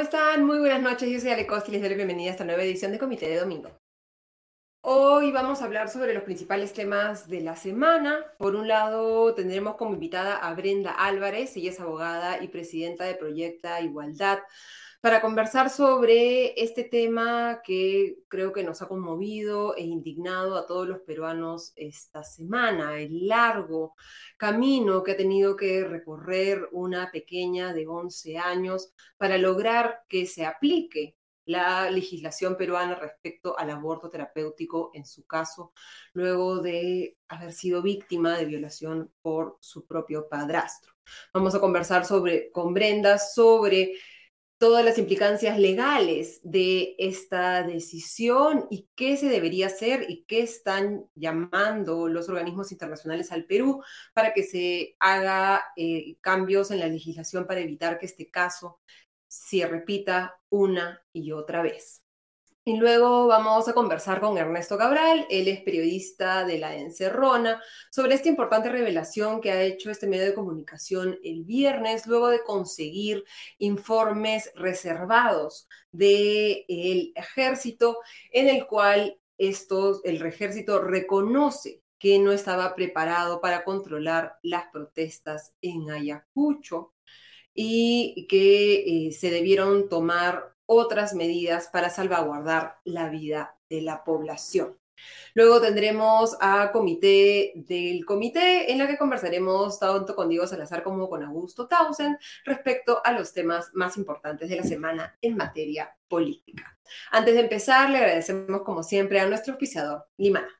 ¿Cómo están? Muy buenas noches. Yo soy Ale Costa y les doy la bienvenida a esta nueva edición de Comité de Domingo. Hoy vamos a hablar sobre los principales temas de la semana. Por un lado, tendremos como invitada a Brenda Álvarez. Ella es abogada y presidenta de Proyecta Igualdad para conversar sobre este tema que creo que nos ha conmovido e indignado a todos los peruanos esta semana, el largo camino que ha tenido que recorrer una pequeña de 11 años para lograr que se aplique la legislación peruana respecto al aborto terapéutico en su caso, luego de haber sido víctima de violación por su propio padrastro. Vamos a conversar sobre, con Brenda sobre todas las implicancias legales de esta decisión y qué se debería hacer y qué están llamando los organismos internacionales al Perú para que se haga eh, cambios en la legislación para evitar que este caso se repita una y otra vez. Y luego vamos a conversar con Ernesto Cabral, él es periodista de La Encerrona, sobre esta importante revelación que ha hecho este medio de comunicación el viernes, luego de conseguir informes reservados del ejército, en el cual el ejército reconoce que no estaba preparado para controlar las protestas en Ayacucho y que eh, se debieron tomar otras medidas para salvaguardar la vida de la población. Luego tendremos a comité del comité en la que conversaremos tanto con Diego Salazar como con Augusto Tausen respecto a los temas más importantes de la semana en materia política. Antes de empezar, le agradecemos como siempre a nuestro auspiciador, Limana.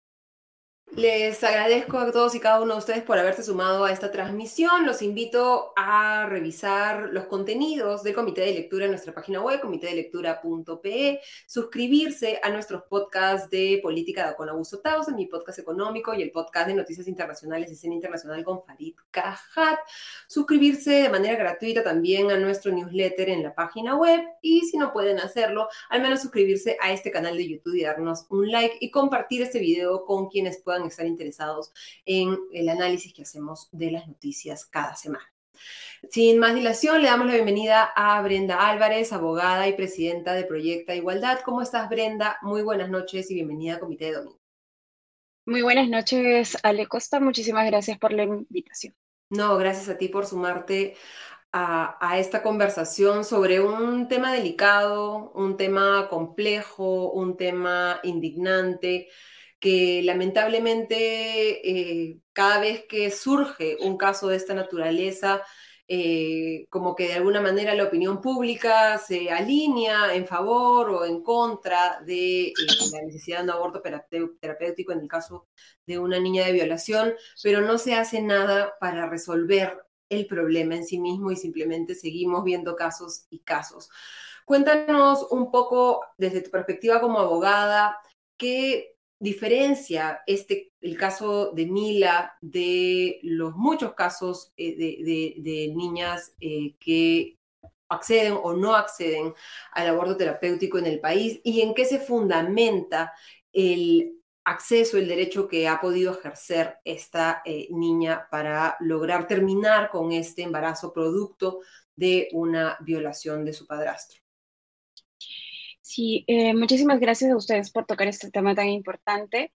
Les agradezco a todos y cada uno de ustedes por haberse sumado a esta transmisión. Los invito a revisar los contenidos del Comité de Lectura en nuestra página web, comitedelectura.pe, suscribirse a nuestros podcasts de política con Augusto Taos, en mi podcast económico y el podcast de noticias internacionales de escena internacional con Farid Cajat, suscribirse de manera gratuita también a nuestro newsletter en la página web y si no pueden hacerlo, al menos suscribirse a este canal de YouTube y darnos un like y compartir este video con quienes puedan estar interesados en el análisis que hacemos de las noticias cada semana. Sin más dilación, le damos la bienvenida a Brenda Álvarez, abogada y presidenta de Proyecta Igualdad. ¿Cómo estás, Brenda? Muy buenas noches y bienvenida a Comité de Domingo. Muy buenas noches, Ale Costa. Muchísimas gracias por la invitación. No, gracias a ti por sumarte a, a, esta conversación sobre un tema delicado, un tema complejo, un tema indignante que lamentablemente eh, cada vez que surge un caso de esta naturaleza, eh, como que de alguna manera la opinión pública se alinea en favor o en contra de eh, la necesidad de un aborto terapéutico en el caso de una niña de violación, pero no se hace nada para resolver el problema en sí mismo y simplemente seguimos viendo casos y casos. Cuéntanos un poco desde tu perspectiva como abogada, qué diferencia este, el caso de Mila de los muchos casos eh, de, niñas eh, que acceden o no acceden al aborto terapéutico en el país y en qué se fundamenta el acceso, el derecho que ha podido ejercer esta eh, niña para lograr terminar con este embarazo producto de una violación de su padrastro. Sí, eh, muchísimas gracias a ustedes por tocar este tema tan importante.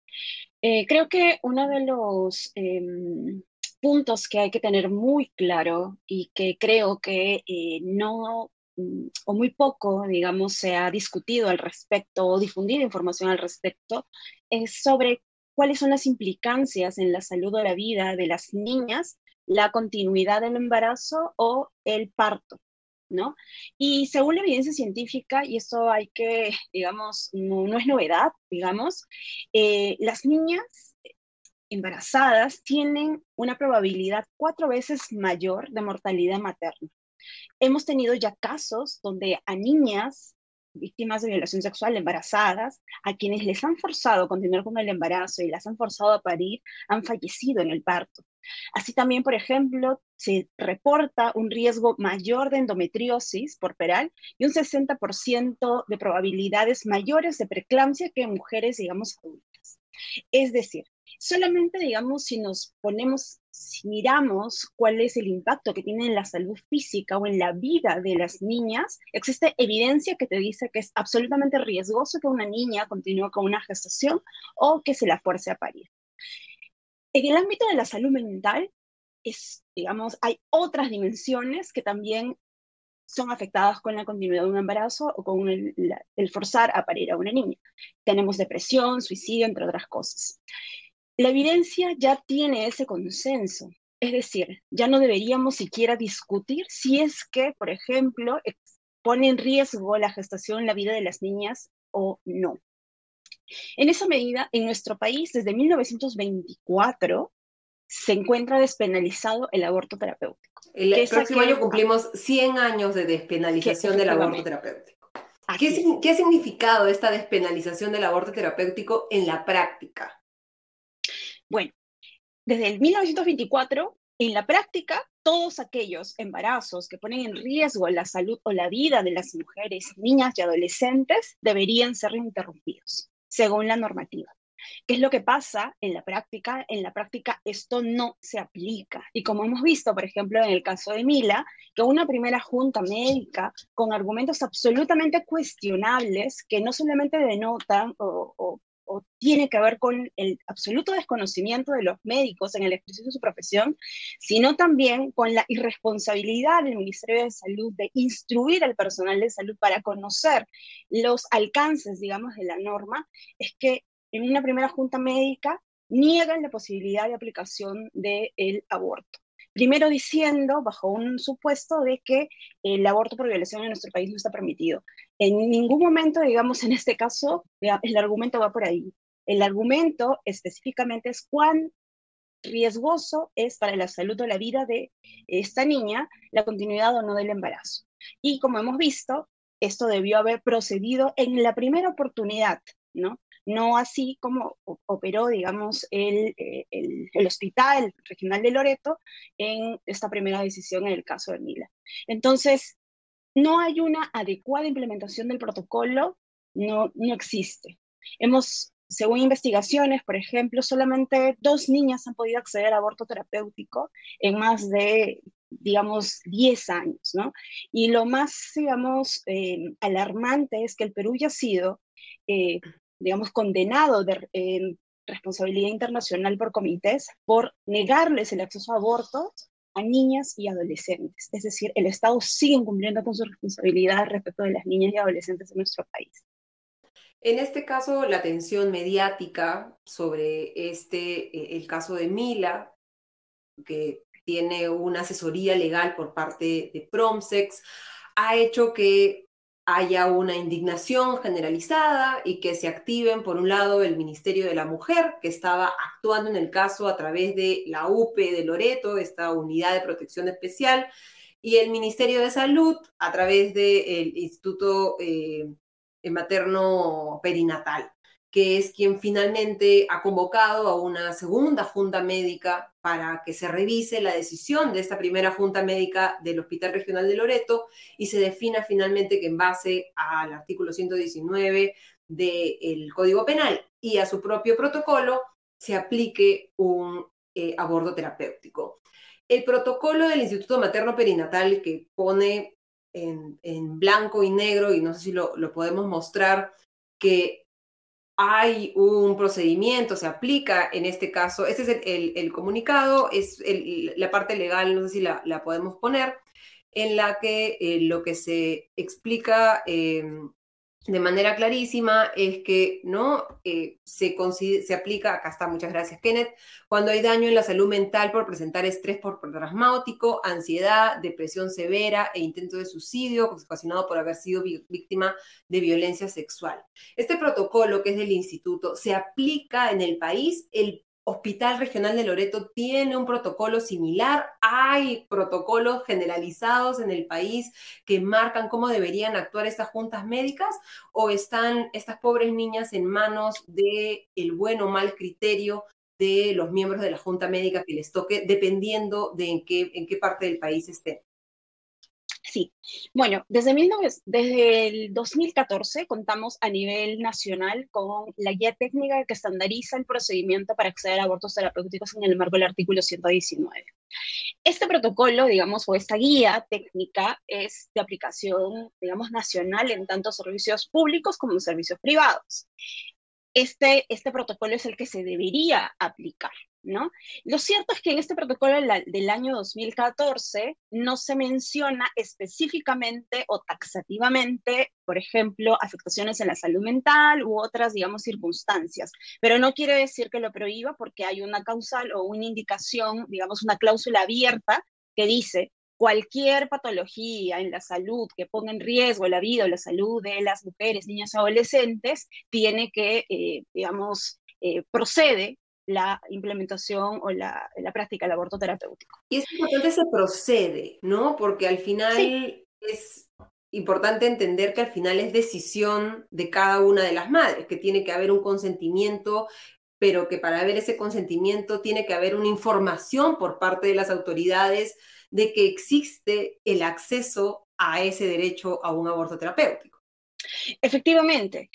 Eh, creo que uno de los em, puntos que hay que tener muy claro y que creo que eh, no mm, o muy poco, digamos, se ha discutido al respecto o difundido información al respecto, es sobre cuáles son las implicancias en la salud o la vida de las niñas, la continuidad del embarazo o el parto. ¿No? Y según la evidencia científica, y esto hay que, digamos, no, es novedad, digamos, eh, las niñas embarazadas tienen una probabilidad cuatro veces mayor de mortalidad materna. Hemos tenido ya casos donde a niñas víctimas de violación sexual embarazadas, a quienes les han forzado a continuar con el embarazo y las han forzado a parir, han fallecido en el parto. Así también, por ejemplo, se reporta un riesgo mayor de endometriosis por peral y un 60% de probabilidades mayores de preeclampsia que en mujeres, digamos, adultas. Es decir, solamente, digamos, si nos ponemos, si miramos cuál es el impacto que tiene en la salud física o en la vida de las niñas, existe evidencia que te dice que es absolutamente riesgoso que una niña continúe con una gestación o que se la fuerce a parir. En el ámbito de la salud mental, es, digamos, hay otras dimensiones que también son afectadas con la continuidad de un embarazo o con el, el, forzar a parir a una niña. Tenemos depresión, suicidio, entre otras cosas. La evidencia ya tiene ese consenso, es decir, ya no deberíamos siquiera discutir si es que, por ejemplo, pone en riesgo la gestación la vida de las niñas o no. En esa medida, en nuestro país, desde 1924, se encuentra despenalizado el aborto terapéutico. El próximo año cumplimos 100 años de despenalización del aborto terapéutico. ¿Qué, ¿Qué ha significado esta despenalización del aborto terapéutico en la práctica? Bueno, desde el 1924, en la práctica, todos aquellos embarazos que ponen en riesgo la salud o la vida de las mujeres, niñas y adolescentes deberían ser interrumpidos según la normativa. ¿Qué es lo que pasa en la práctica? En la práctica esto no se aplica. Y como hemos visto, por ejemplo, en el caso de Mila, que una primera junta médica con argumentos absolutamente cuestionables que no solamente denotan o, tiene que ver con el absoluto desconocimiento de los médicos en el ejercicio de su profesión, sino también con la irresponsabilidad del Ministerio de Salud de instruir al personal de salud para conocer los alcances, digamos, de la norma, es que en una primera junta médica niegan la posibilidad de aplicación del aborto. Primero diciendo, bajo un supuesto, de que el aborto por violación en nuestro país no está permitido. En ningún momento, digamos, en este caso, el argumento va por ahí. El argumento específicamente es cuán riesgoso es para la salud o la vida de esta niña la continuidad o no del embarazo. Y como hemos visto, esto debió haber procedido en la primera oportunidad, ¿no? no así como operó, digamos, el, eh, el, el, Hospital Regional de Loreto en esta primera decisión en el caso de Mila. Entonces, no hay una adecuada implementación del protocolo, no, no existe. Hemos, según investigaciones, por ejemplo, solamente dos niñas han podido acceder al aborto terapéutico en más de digamos, 10 años, ¿no? Y lo más, digamos, eh, alarmante es que el Perú ya ha sido eh, digamos, condenado de responsabilidad internacional por comités por negarles el acceso a abortos a niñas y adolescentes. Es decir, el Estado sigue incumpliendo con su responsabilidad respecto de las niñas y adolescentes en nuestro país. En este caso, la atención mediática sobre este, eh, el caso de Mila, que tiene una asesoría legal por parte de Promsex, ha hecho que haya una indignación generalizada y que se activen, por un lado, el Ministerio de la Mujer, que estaba actuando en el caso a través de la UPE de Loreto, esta unidad de protección especial, y el Ministerio de Salud a través del Instituto eh, Materno Perinatal que es quien finalmente ha convocado a una segunda junta médica para que se revise la decisión de esta primera junta médica del Hospital Regional de Loreto y se defina finalmente que en base al artículo 119 del Código Penal y a su propio protocolo se aplique un eh, aborto terapéutico. El protocolo del Instituto Materno Perinatal que pone en, blanco y negro, y no sé si lo, lo podemos mostrar, que hay un procedimiento, se aplica en este caso, este es el, comunicado, es la parte legal, no sé si la, podemos poner, en la que eh, lo que se explica em, de manera clarísima es que no eh, se, aplica, acá está, muchas gracias Kenneth, cuando hay daño en la salud mental por presentar estrés por traumático, ansiedad, depresión severa e intento de suicidio ocasionado por haber sido víctima de violencia sexual. Este protocolo que es del instituto se aplica en el país el Hospital Regional de Loreto tiene un protocolo similar. Hay protocolos generalizados en el país que marcan cómo deberían actuar estas juntas médicas o están estas pobres niñas en manos de el buen o mal criterio de los miembros de la Junta Médica que les toque, dependiendo de en qué, en qué parte del país estén. Sí, bueno, desde, el 2014 contamos a nivel nacional con la guía técnica que estandariza el procedimiento para acceder a abortos terapéuticos en el marco del artículo 119. Este protocolo, digamos, o esta guía técnica es de aplicación, digamos, nacional en tanto servicios públicos como servicios privados. Este, este protocolo es el que se debería aplicar. ¿No? Lo cierto es que en este protocolo del año 2014 no se menciona específicamente o taxativamente, por ejemplo, afectaciones en la salud mental u otras, digamos, circunstancias, pero no quiere decir que lo prohíba porque hay una causal o una indicación, digamos, una cláusula abierta que dice cualquier patología en la salud que ponga en riesgo la vida o la salud de las mujeres, niñas adolescentes, tiene que, eh, digamos, eh, procede la implementación o la, la, práctica del aborto terapéutico. Y es importante se procede, ¿no? Porque al final es importante entender que al final es decisión de cada una de las madres, que tiene que haber un consentimiento, pero que para haber ese consentimiento tiene que haber una información por parte de las autoridades de que existe el acceso a ese derecho a un aborto terapéutico. Efectivamente.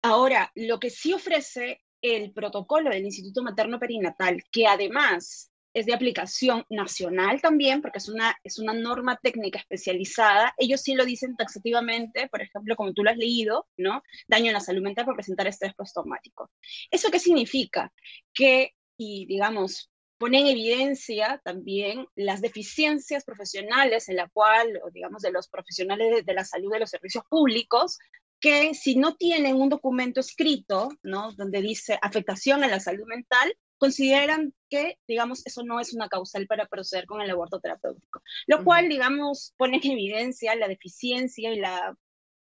Ahora, lo que sí ofrece el protocolo del Instituto Materno Perinatal, que además es de aplicación nacional también, porque es una, es una norma técnica especializada. Ellos sí lo dicen taxativamente, por ejemplo, como tú lo has leído, ¿no? Daño en la salud mental por presentar estrés postraumático. ¿Eso qué significa? Que, y digamos, pone en evidencia también las deficiencias profesionales en la cual, digamos, de los profesionales de la salud de los servicios públicos, que si no tienen un documento escrito, ¿no? Donde dice afectación a la salud mental, consideran que, digamos, eso no es una causal para proceder con el aborto terapéutico. Lo cual, digamos, pone en evidencia la deficiencia y la,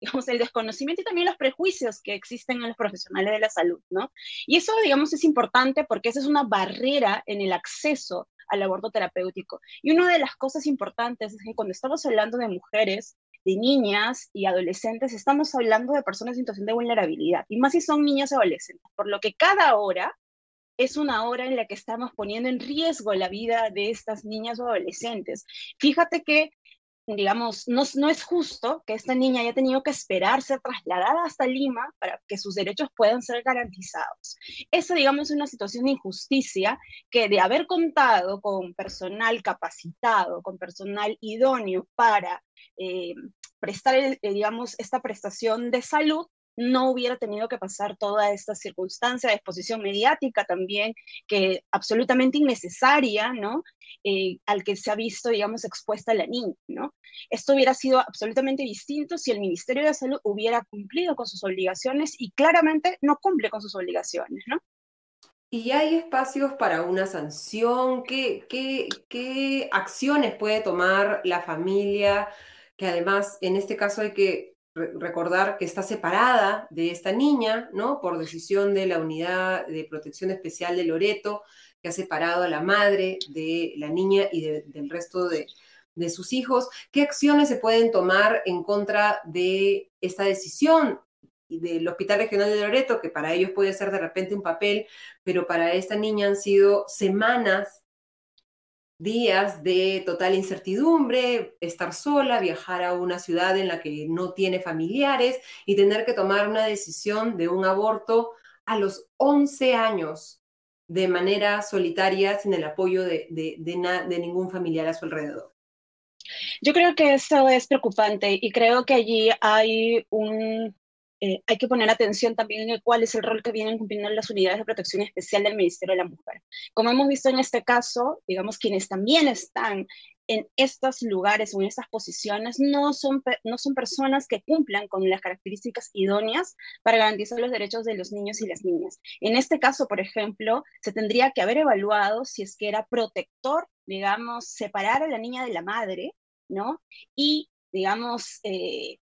digamos, el desconocimiento y también los prejuicios que existen en los profesionales de la salud, ¿no? Y eso, digamos, es importante porque esa es una barrera en el acceso al aborto terapéutico. Y una de las cosas importantes es que cuando estamos hablando de mujeres, de niñas y adolescentes, estamos hablando de personas en situación de vulnerabilidad, y más si son niños y adolescentes, por lo que cada hora es una hora en la que estamos poniendo en riesgo la vida de estas niñas o adolescentes. Fíjate que digamos, no, no, es justo que esta niña haya tenido que esperar ser trasladada hasta Lima para que sus derechos puedan ser garantizados. Eso, digamos, es una situación de injusticia que de haber contado con personal capacitado, con personal idóneo para eh, prestar, eh, digamos, esta prestación de salud, no hubiera tenido que pasar toda esta circunstancia de exposición mediática también, que absolutamente innecesaria, ¿no? Eh, al que se ha visto, digamos, expuesta la niña, ¿no? Esto hubiera sido absolutamente distinto si el Ministerio de Salud hubiera cumplido con sus obligaciones y claramente no cumple con sus obligaciones, ¿no? ¿Y hay espacios para una sanción? ¿Qué, qué, qué acciones puede tomar la familia? Que además, en este caso hay que recordar que está separada de esta niña, ¿no? Por decisión de la Unidad de Protección Especial de Loreto, que ha separado a la madre de la niña y del resto de, de sus hijos. ¿Qué acciones se pueden tomar en contra de esta decisión del Hospital Regional de Loreto, que para ellos puede ser de repente un papel, pero para esta niña han sido semanas días de total incertidumbre, estar sola, viajar a una ciudad en la que no tiene familiares y tener que tomar una decisión de un aborto a los 11 años de manera solitaria, sin el apoyo de, de, ningún familiar a su alrededor. Yo creo que eso es preocupante y creo que allí hay un eh, hay que poner atención también en cuál es el rol que vienen cumpliendo las unidades de protección especial del Ministerio de la Mujer. Como hemos visto en este caso, digamos, quienes también están en estos lugares o en estas posiciones no son, no son personas que cumplan con las características idóneas para garantizar los derechos de los niños y las niñas. En este caso, por ejemplo, se tendría que haber evaluado si es que era protector, digamos, separar a la niña de la madre, ¿no? Y, digamos, eh,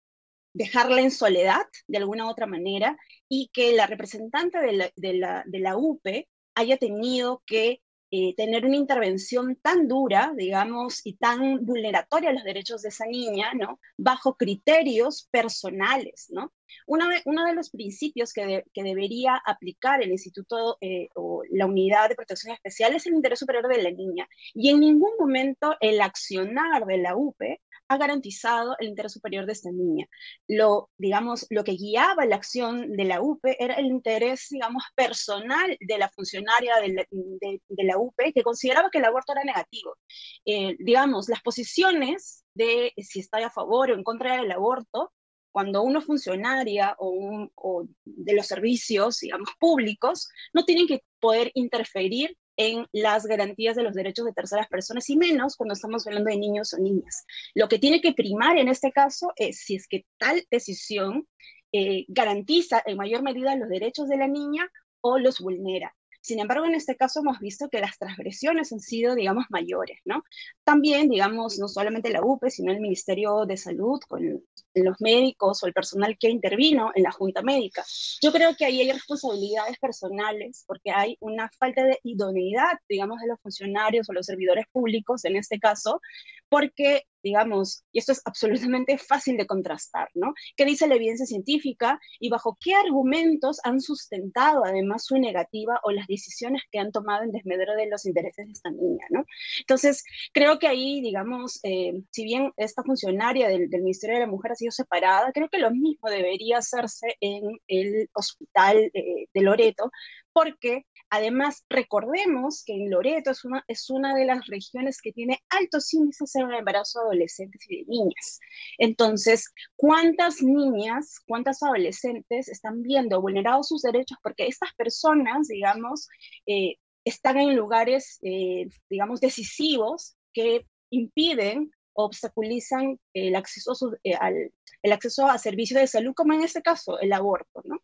dejarla en soledad de alguna u otra manera y que la representante de la, de la, de la UPE haya tenido que eh, tener una intervención tan dura, digamos, y tan vulneratoria a los derechos de esa niña, ¿no? Bajo criterios personales, ¿no? Uno de, uno de los principios que, que, debería aplicar el instituto eh, o la unidad de protección especial es el interés superior de la niña. Y en ningún momento el accionar de la UPE ha garantizado el interés superior de esta niña. Lo, digamos, lo que guiaba la acción de la UPE era el interés, digamos, personal de la funcionaria de la, de, UPE que consideraba que el aborto era negativo. Eh, digamos, las posiciones de si está a favor o en contra del aborto cuando uno funcionaria o, o, de los servicios, digamos, públicos, no tienen que poder interferir en las garantías de los derechos de terceras personas y menos cuando estamos hablando de niños o niñas. Lo que tiene que primar en este caso es si es que tal decisión eh, garantiza en mayor medida los derechos de la niña o los vulnera. Sin embargo, en este caso hemos visto que las transgresiones han sido, digamos, mayores, ¿no? También, digamos, no solamente la UPE, sino el Ministerio de Salud, con los médicos o el personal que intervino en la Junta Médica. Yo creo que ahí hay responsabilidades personales, porque hay una falta de idoneidad, digamos, de los funcionarios o los servidores públicos, en este caso, porque digamos, y esto es absolutamente fácil de contrastar, ¿no? ¿Qué dice la evidencia científica y bajo qué argumentos han sustentado además su negativa o las decisiones que han tomado en desmedro de los intereses de esta niña, ¿no? Entonces, creo que ahí, digamos, eh, si bien esta funcionaria del, Ministerio de la Mujer ha sido separada, creo que lo mismo debería hacerse en el hospital de Loreto, porque además recordemos que en Loreto es una, es una de las regiones que tiene altos índices en el embarazo de adolescentes y de niñas. Entonces, ¿cuántas niñas, cuántas adolescentes están viendo vulnerados sus derechos porque estas personas, digamos, eh, están en lugares, eh, digamos, decisivos que impiden obstaculizan el acceso, eh, al, el acceso a servicios de salud, como en este caso, el aborto, ¿no?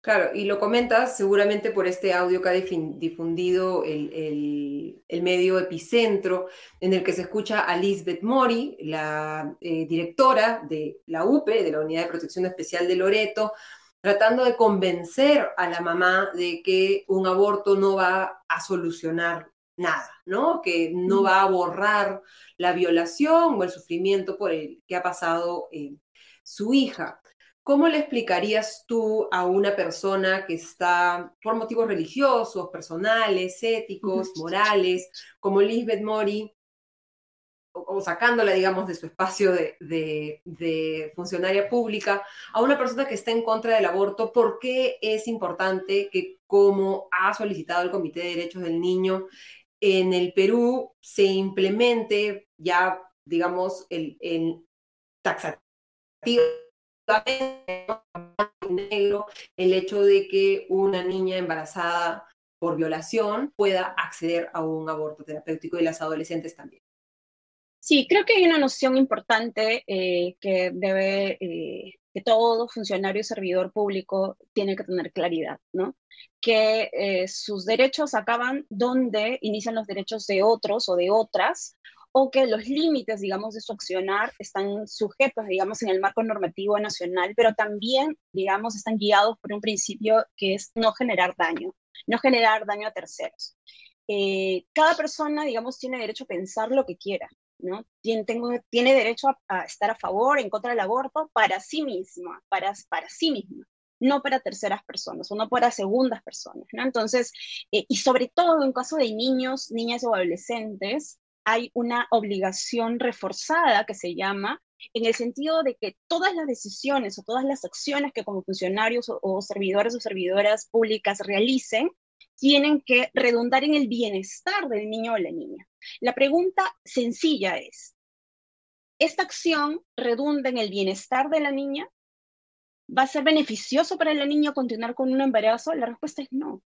Claro, y lo comentas seguramente por este audio que ha difundido el, medio Epicentro, en el que se escucha a Lisbeth Mori, la eh, directora de la UPE, de la Unidad de Protección Especial de Loreto, tratando de convencer a la mamá de que un aborto no va a solucionar nada, ¿no? Que no va a borrar la violación o el sufrimiento por el que ha pasado eh, su hija. ¿Cómo le explicarías tú a una persona que está por motivos religiosos, personales, éticos, morales, como Lisbeth Mori, o, sacándola, digamos, de su espacio de, funcionaria pública, a una persona que está en contra del aborto, ¿por qué es importante que, como ha solicitado el Comité de Derechos del Niño, en el Perú se implemente ya, digamos, el, el taxativo negro el hecho de que una niña embarazada por violación pueda acceder a un aborto terapéutico y las adolescentes también. Sí, creo que hay una noción importante eh, que debe, eh, que todo funcionario y servidor público tiene que tener claridad, ¿no? Que eh, sus derechos acaban donde inician los derechos de otros o de otras, o que los límites, digamos, de su accionar están sujetos, digamos, en el marco normativo nacional, pero también, digamos, están guiados por un principio que es no generar daño, no generar daño a terceros. Eh, cada persona, digamos, tiene derecho a pensar lo que quiera, ¿no? Tiene, tengo, tiene derecho a, estar a favor, en contra del aborto, para sí misma, para, para sí misma no para terceras personas o no para segundas personas, ¿no? Entonces, eh, y sobre todo en caso de niños, niñas o adolescentes, hay una obligación reforzada que se llama en el sentido de que todas las decisiones o todas las acciones que como funcionarios o, servidores o servidoras públicas realicen tienen que redundar en el bienestar del niño o la niña. La pregunta sencilla es, ¿esta acción redunda en el bienestar de la niña? ¿Va a ser beneficioso para la niña continuar con un embarazo? La respuesta es no.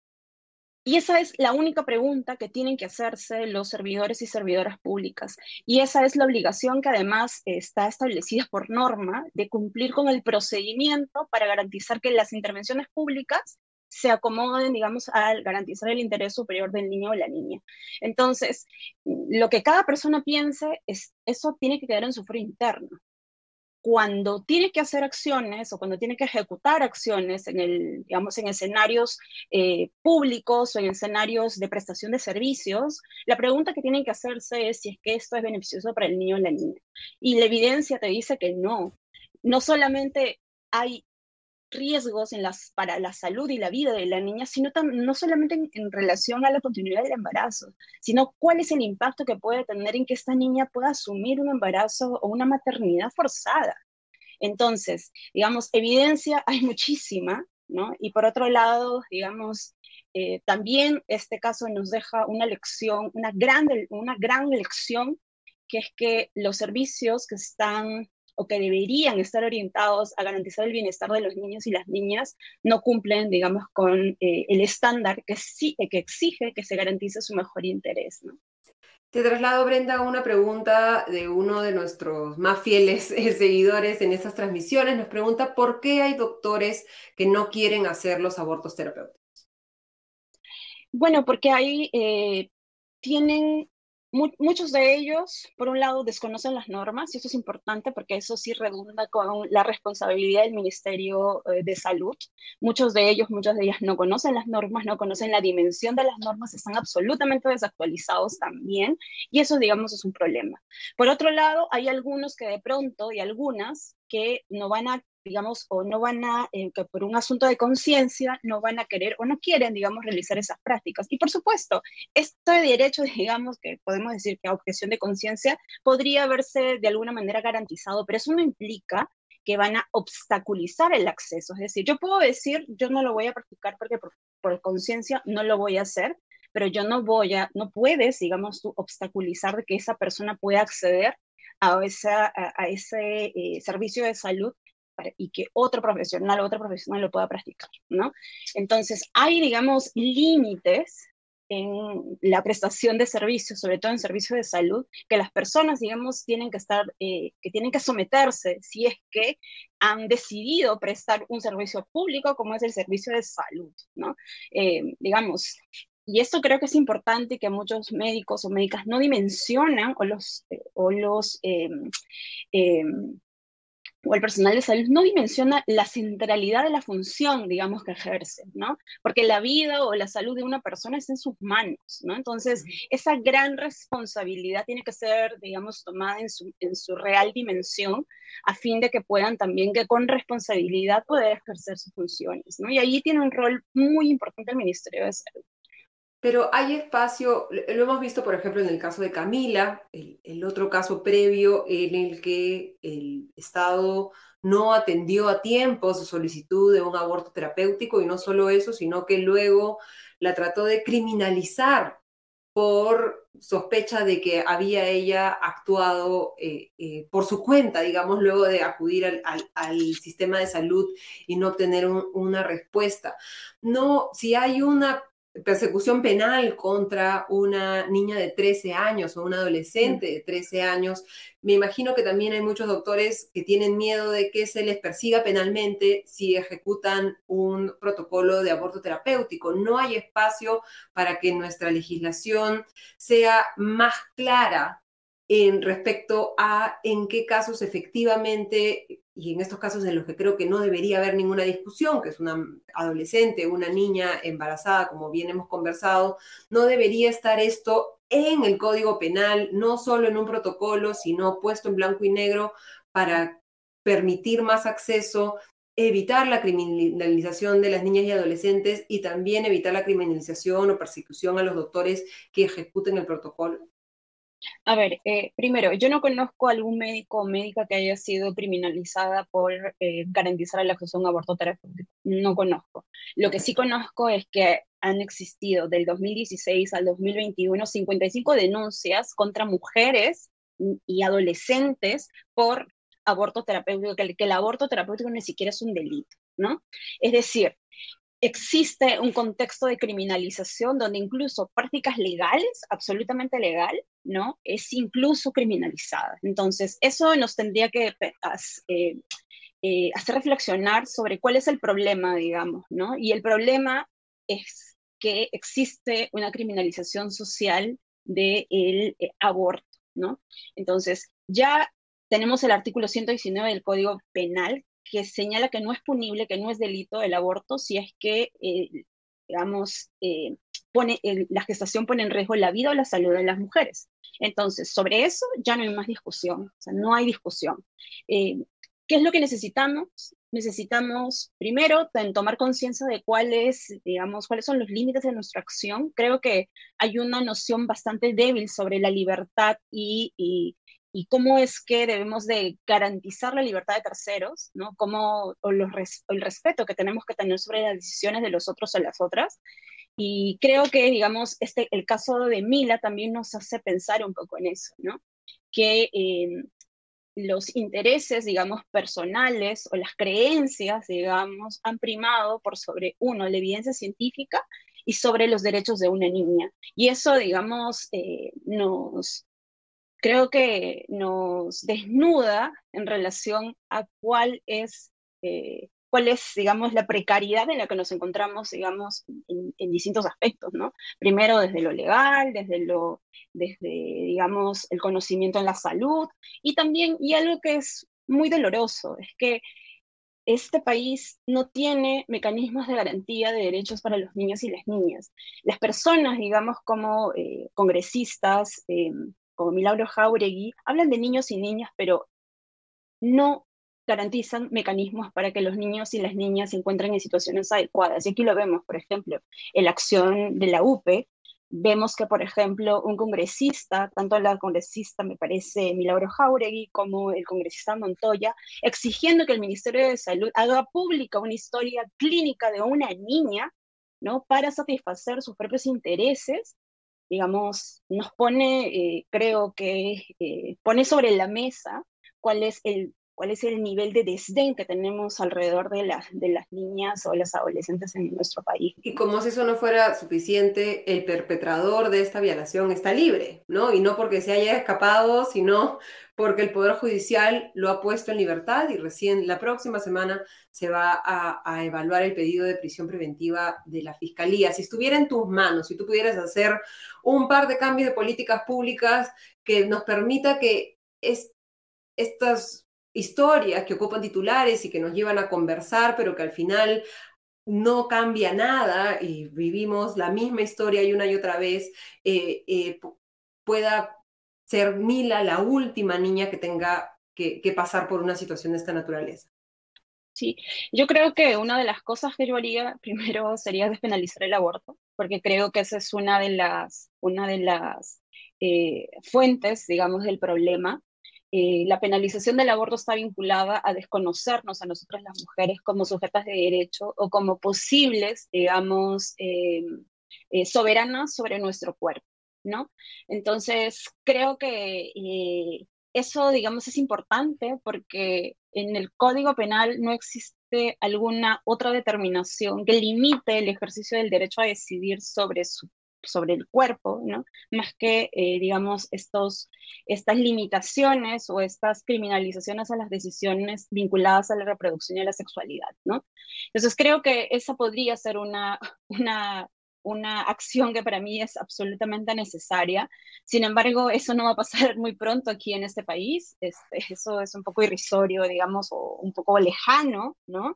Y esa es la única pregunta que tienen que hacerse los servidores y servidoras públicas. Y esa es la obligación que además está establecida por norma de cumplir con el procedimiento para garantizar que las intervenciones públicas se acomoden, digamos, al garantizar el interés superior del niño o la niña. Entonces, lo que cada persona piense, es, eso tiene que quedar en su foro interno cuando tiene que hacer acciones o cuando tiene que ejecutar acciones en, el, digamos, en escenarios eh, públicos o en escenarios de prestación de servicios, la pregunta que tienen que hacerse es si es que esto es beneficioso para el niño o la niña. Y la evidencia te dice que no. No solamente hay riesgos en las, para la salud y la vida de la niña, sino no solamente en, relación a la continuidad del embarazo, sino cuál es el impacto que puede tener en que esta niña pueda asumir un embarazo o una maternidad forzada. Entonces, digamos, evidencia hay muchísima, ¿no? Y por otro lado, digamos, eh, también este caso nos deja una lección, una gran, una gran lección, que es que los servicios que están o que deberían estar orientados a garantizar el bienestar de los niños y las niñas no cumplen, digamos, con eh, el estándar que, sí, que exige que se garantice su mejor interés. ¿no? Te traslado, Brenda, una pregunta de uno de nuestros más fieles eh, seguidores en esas transmisiones. Nos pregunta por qué hay doctores que no quieren hacer los abortos terapéuticos. Bueno, porque ahí eh, tienen muchos de ellos, por un lado, desconocen las normas, y eso es importante porque eso sí redunda con la responsabilidad del Ministerio eh, de Salud. Muchos de ellos, muchas de ellas no conocen las normas, no conocen la dimensión de las normas, están absolutamente desactualizados también, y eso, digamos, es un problema. Por otro lado, hay algunos que de pronto, y algunas, que no van a digamos, o no van a, eh, que por un asunto de conciencia, no van a querer o no quieren, digamos, realizar esas prácticas. Y por supuesto, este derecho, digamos, que podemos decir que a objeción de conciencia, podría verse de alguna manera garantizado, pero eso no implica que van a obstaculizar el acceso. Es decir, yo puedo decir, yo no lo voy a practicar porque por, conciencia no lo voy a hacer, pero yo no voy a, no puedes, digamos, tú obstaculizar que esa persona pueda acceder a, esa, a, ese eh, servicio de salud y que otro profesional o otra profesional lo pueda practicar, ¿no? Entonces, hay, digamos, límites en la prestación de servicios, sobre todo en servicios de salud, que las personas, digamos, tienen que estar, eh, que tienen que someterse si es que han decidido prestar un servicio público como es el servicio de salud, ¿no? Eh, digamos, y esto creo que es importante que muchos médicos o médicas no dimensionan o los, o los em, em, o el personal de salud no dimensiona la centralidad de la función, digamos, que ejerce, ¿no? Porque la vida o la salud de una persona es en sus manos, ¿no? Entonces, esa gran responsabilidad tiene que ser, digamos, tomada en su, en su real dimensión a fin de que puedan también que con responsabilidad poder ejercer sus funciones, ¿no? Y allí tiene un rol muy importante el Ministerio de Salud. Pero hay espacio, lo hemos visto por ejemplo en el caso de Camila, el, otro caso previo en el que el Estado no atendió a tiempo su solicitud de un aborto terapéutico y no solo eso, sino que luego la trató de criminalizar por sospecha de que había ella actuado eh, eh, por su cuenta, digamos, luego de acudir al, sistema de salud y no obtener una respuesta. No, si hay una persecución penal contra una niña de 13 años o un adolescente de 13 años, me imagino que también hay muchos doctores que tienen miedo de que se les persiga penalmente si ejecutan un protocolo de aborto terapéutico. No hay espacio para que nuestra legislación sea más clara en respecto a en qué casos efectivamente, y en estos casos en los que creo que no debería haber ninguna discusión, que es una adolescente, una niña embarazada, como bien hemos conversado, no debería estar esto en el Código Penal, no solo en un protocolo, sino puesto en blanco y negro para permitir más acceso, evitar la criminalización de las niñas y adolescentes y también evitar la criminalización o persecución a los doctores que ejecuten el protocolo? A ver, eh, primero, yo no conozco algún médico o médica que haya sido criminalizada por eh, garantizar el acceso a un aborto terapéutico. No conozco. Lo que sí conozco es que han existido del 2016 al 2021 55 denuncias contra mujeres y adolescentes por aborto terapéutico, que el, que el aborto terapéutico ni siquiera es un delito, ¿no? Es decir, existe un contexto de criminalización donde incluso prácticas legales, absolutamente legal, ¿no? Es incluso criminalizada. Entonces, eso nos tendría que eh, eh, hacer reflexionar sobre cuál es el problema, digamos, ¿no? Y el problema es que existe una criminalización social del eh, aborto, ¿no? Entonces, ya tenemos el artículo 119 del Código Penal que señala que no es punible, que no es delito el aborto si es que, eh, digamos, eh, pone, la gestación pone en riesgo la vida o la salud de las mujeres. Entonces, sobre eso ya no hay más discusión, o sea, no hay discusión. Eh, ¿Qué es lo que necesitamos? necesitamos primero tomar conciencia de cuáles, digamos, cuáles son los límites de nuestra acción. Creo que hay una noción bastante débil sobre la libertad y, y, cómo es que debemos de garantizar la libertad de terceros, ¿no? Cómo, o, los, el respeto que tenemos que tener sobre las decisiones de los otros o las otras. Y creo que, digamos, este, el caso de Mila también nos hace pensar un poco en eso, ¿no? Que eh, los intereses, digamos, personales o las creencias, digamos, han primado por sobre, uno, la evidencia científica y sobre los derechos de una niña. Y eso, digamos, eh, nos, creo que nos desnuda en relación a cuál es eh, cuál es, digamos, la precariedad en la que nos encontramos, digamos, en, distintos aspectos, ¿no? Primero desde lo legal, desde lo, desde, digamos, el conocimiento en la salud, y también, y algo que es muy doloroso, es que este país no tiene mecanismos de garantía de derechos para los niños y las niñas. Las personas, digamos, como eh, congresistas, eh, como Milagro Jauregui, hablan de niños y niñas, pero no garantizan mecanismos para que los niños y las niñas se encuentren en situaciones adecuadas. Y aquí lo vemos, por ejemplo, en la acción de la UPE, vemos que, por ejemplo, un congresista, tanto la congresista, me parece, Milagro Jauregui, como el congresista Montoya, exigiendo que el Ministerio de Salud haga pública una historia clínica de una niña, ¿no? Para satisfacer sus propios intereses, digamos, nos pone, eh, creo que eh, pone sobre la mesa cuál es el cuál es el nivel de desdén que tenemos alrededor de, las niñas o las adolescentes en nuestro país. Y como si eso no fuera suficiente, el perpetrador de esta violación está libre, ¿no? Y no porque se haya escapado, sino porque el Poder Judicial lo ha puesto en libertad y recién la próxima semana se va a, evaluar el pedido de prisión preventiva de la Fiscalía. Si estuviera en tus manos, si tú pudieras hacer un par de cambios de políticas públicas que nos permita que es, estas historias que ocupan titulares y que nos llevan a conversar, pero que al final no cambia nada y vivimos la misma historia y una y otra vez, eh, eh, pueda ser Mila la última niña que tenga que, pasar por una situación de esta naturaleza. Sí, yo creo que una de las cosas que yo haría primero sería despenalizar el aborto, porque creo que esa es una de las, una de las eh, fuentes, digamos, del problema. Eh, la penalización del aborto está vinculada a desconocernos a nosotras las mujeres como sujetas de derecho o como posibles, digamos, eh, eh, soberanas sobre nuestro cuerpo, ¿no? Entonces, creo que eso, digamos, es importante porque en el Código Penal no existe alguna otra determinación que limite el ejercicio del derecho a decidir sobre su sobre el cuerpo, ¿no? Más que, eh, digamos, estos, estas limitaciones o estas criminalizaciones a las decisiones vinculadas a la reproducción y a la sexualidad, ¿no? Entonces creo que esa podría ser una, una, una acción que para mí es absolutamente necesaria. Sin embargo, eso no va a pasar muy pronto aquí en este país. Este, eso es un poco irrisorio, digamos, o un poco lejano, ¿no?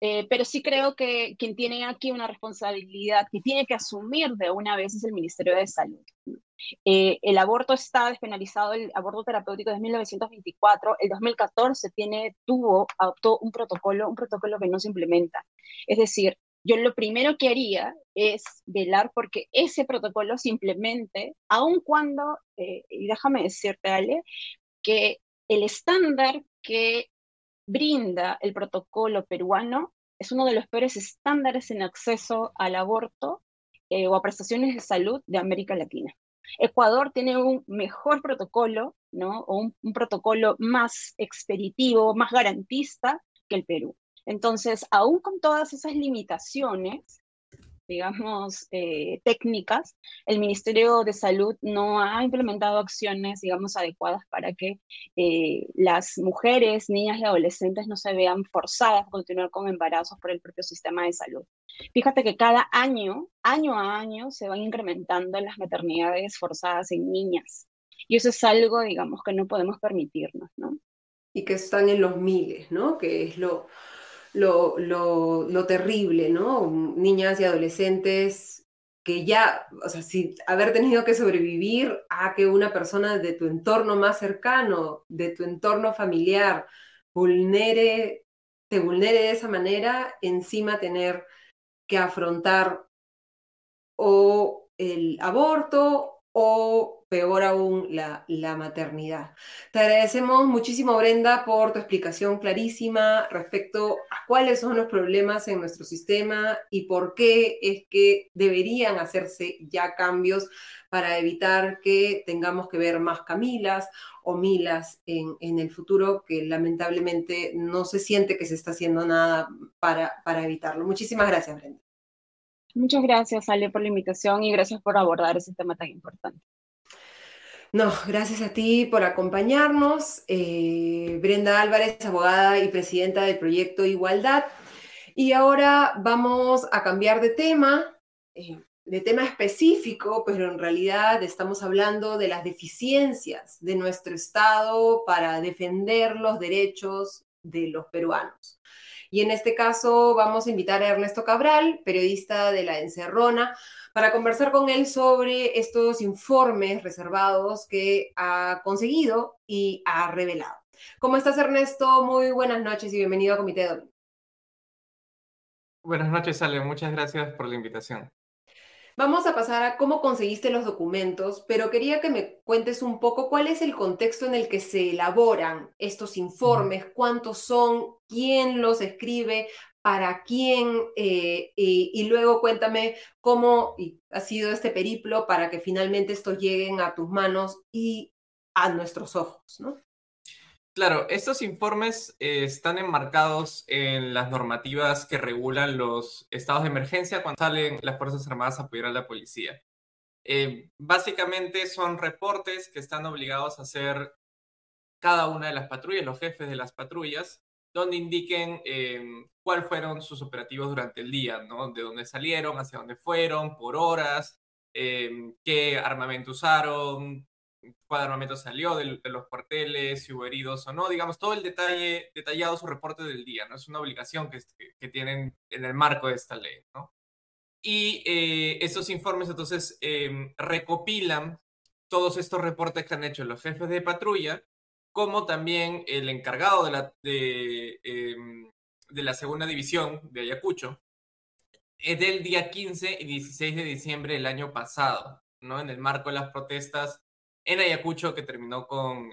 Eh, pero sí creo que quien tiene aquí una responsabilidad que tiene que asumir de una vez es el Ministerio de Salud. Eh, el aborto está despenalizado, el aborto terapéutico desde 1924, el 2014 tiene, tuvo, adoptó un protocolo, un protocolo que no se implementa. Es decir, yo lo primero que haría es velar porque ese protocolo se implemente, aun cuando, eh, y déjame decirte, Ale, que el estándar que brinda el protocolo peruano es uno de los peores estándares en acceso al aborto eh, o a prestaciones de salud de América Latina. Ecuador tiene un mejor protocolo, ¿no? O un, un protocolo más expeditivo, más garantista que el Perú. Entonces, aún con todas esas limitaciones, digamos, eh, técnicas, el Ministerio de Salud no ha implementado acciones, digamos, adecuadas para que eh, las mujeres, niñas y adolescentes no se vean forzadas a continuar con embarazos por el propio sistema de salud. Fíjate que cada año, año a año, se van incrementando las maternidades forzadas en niñas. Y eso es algo, digamos, que no podemos permitirnos, ¿no? Y que están en los miles, ¿no? Que es lo, lo, lo, terrible, ¿no? Niñas y adolescentes que ya, o sea, si haber tenido que sobrevivir a que una persona de tu entorno más cercano, de tu entorno familiar, vulnere te vulnere de esa manera, encima tener que afrontar o el aborto o peor aún, la, la, maternidad. Te agradecemos muchísimo, Brenda, por tu explicación clarísima respecto a cuáles son los problemas en nuestro sistema y por qué es que deberían hacerse ya cambios para evitar que tengamos que ver más Camilas o Milas en, en el futuro, que lamentablemente no se siente que se está haciendo nada para, para evitarlo. Muchísimas gracias, Brenda. Muchas gracias, Ale, por la invitación y gracias por abordar ese tema tan importante. No, gracias a ti por acompañarnos. Eh, Brenda Álvarez, abogada y presidenta del proyecto Igualdad. Y ahora vamos a cambiar de tema, eh, de tema específico, pero en realidad estamos hablando de las deficiencias de nuestro Estado para defender los derechos de los peruanos. Y en este caso vamos a invitar a Ernesto Cabral, periodista de La Encerrona, para conversar con él sobre estos informes reservados que ha conseguido y ha revelado. ¿Cómo estás, Ernesto? Muy buenas noches y bienvenido a Comité de Domingo. Buenas noches, Ale. Muchas gracias por la invitación. Vamos a pasar a cómo conseguiste los documentos, pero quería que me cuentes un poco cuál es el contexto en el que se elaboran estos informes, cuántos son, quién los escribe, para quién, eh, y, luego cuéntame cómo ha sido este periplo para que finalmente estos lleguen a tus manos y a nuestros ojos, ¿no? Claro, estos informes eh, están enmarcados en las normativas que regulan los estados de emergencia cuando salen las Fuerzas Armadas a apoyar a la policía. Eh, básicamente son reportes que están obligados a hacer cada una de las patrullas, los jefes de las patrullas, donde indiquen eh, cuáles fueron sus operativos durante el día, ¿no? De dónde salieron, hacia dónde fueron, por horas, qué armamento usaron, cuál armamento salió de, los cuarteles, si hubo heridos o no, digamos, todo el detalle, detallado su reporte del día, ¿no? Es una obligación que, que, tienen en el marco de esta ley, ¿no? Y eh, estos informes entonces em, recopilan todos estos reportes que han hecho los jefes de patrulla, como también el encargado de la, de, em, de la segunda división de Ayacucho, es del día 15 y 16 de diciembre del año pasado, ¿no? En el marco de las protestas en Ayacucho, que terminó con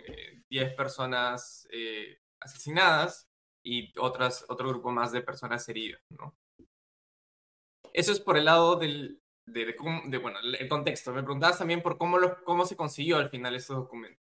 10 eh, personas eh, asesinadas y otras, otro grupo más de personas heridas. ¿no? Eso es por el lado del de, bueno, el contexto. Me preguntabas también por cómo, cómo se consiguió al final estos documentos.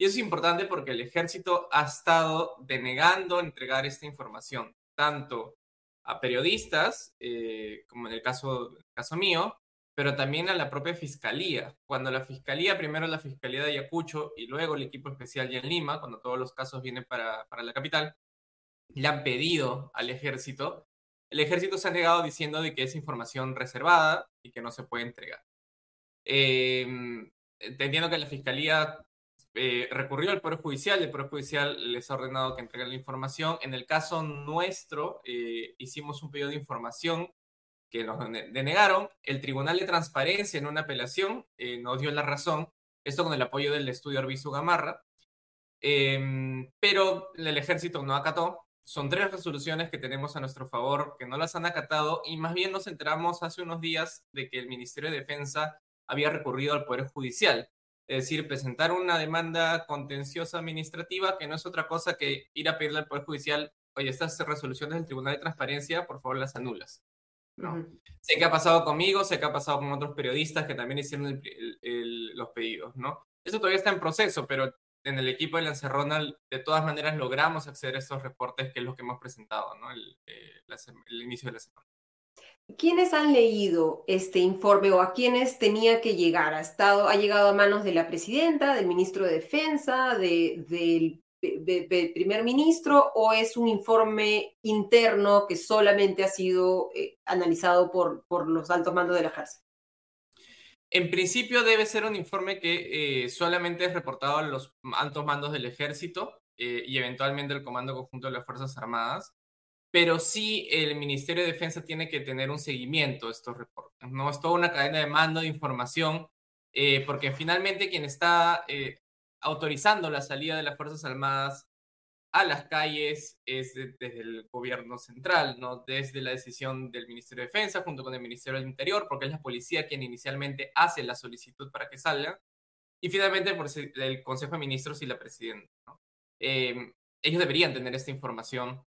Y eso es importante porque el ejército ha estado denegando entregar esta información, tanto a periodistas, eh, como en el caso, caso mío, pero también a la propia fiscalía. Cuando la fiscalía, primero la fiscalía de Ayacucho y luego el equipo especial ya en Lima, cuando todos los casos vienen para, para la capital, le han pedido al ejército, el ejército se ha negado diciendo de que es información reservada y que no se puede entregar. Eh, entendiendo que la fiscalía eh, recurrió al Poder Judicial, el Poder Judicial les ha ordenado que entreguen la información. En el caso nuestro, eh, hicimos un pedido de información que nos denegaron. El Tribunal de Transparencia en una apelación eh, nos dio la razón, esto con el apoyo del estudio Arbizu Gamarra, em, pero el ejército no acató. Son tres resoluciones que tenemos a nuestro favor que no las han acatado y más bien nos enteramos hace unos días de que el Ministerio de Defensa había recurrido al Poder Judicial. Es decir, presentar una demanda contenciosa administrativa que no es otra cosa que ir a pedirle al Poder Judicial, oye, estas resoluciones del Tribunal de Transparencia, por favor, las anulas. Sé que ha pasado conmigo, sé que ha pasado con otros periodistas que también hicieron los pedidos, ¿no? Eso todavía está en proceso, pero en el equipo de la Encerrona de todas maneras logramos acceder a estos reportes que es lo que hemos presentado, ¿no? El, eh, inicio de la semana. ¿Quiénes han leído este informe o a quiénes tenía que llegar? ¿Ha, estado, ha llegado a manos de la presidenta, del ministro de Defensa, de, del de, primer ministro o es un informe interno que solamente ha sido eh, analizado por, por los altos mandos del ejército? En principio debe ser un informe que eh, solamente es reportado a los altos mandos del ejército eh, y eventualmente el Comando Conjunto de las Fuerzas Armadas, pero sí el Ministerio de Defensa tiene que tener un seguimiento de estos reportes. No es toda una cadena de mando de información, porque finalmente quien está autorizando la salida de las Fuerzas Armadas a las calles es desde el gobierno central, ¿no? Desde la decisión del Ministerio de Defensa junto con el Ministerio del Interior, porque es la policía quien inicialmente hace la solicitud para que salga, y finalmente por el Consejo de Ministros y la Presidenta, eh, ellos deberían tener esta información,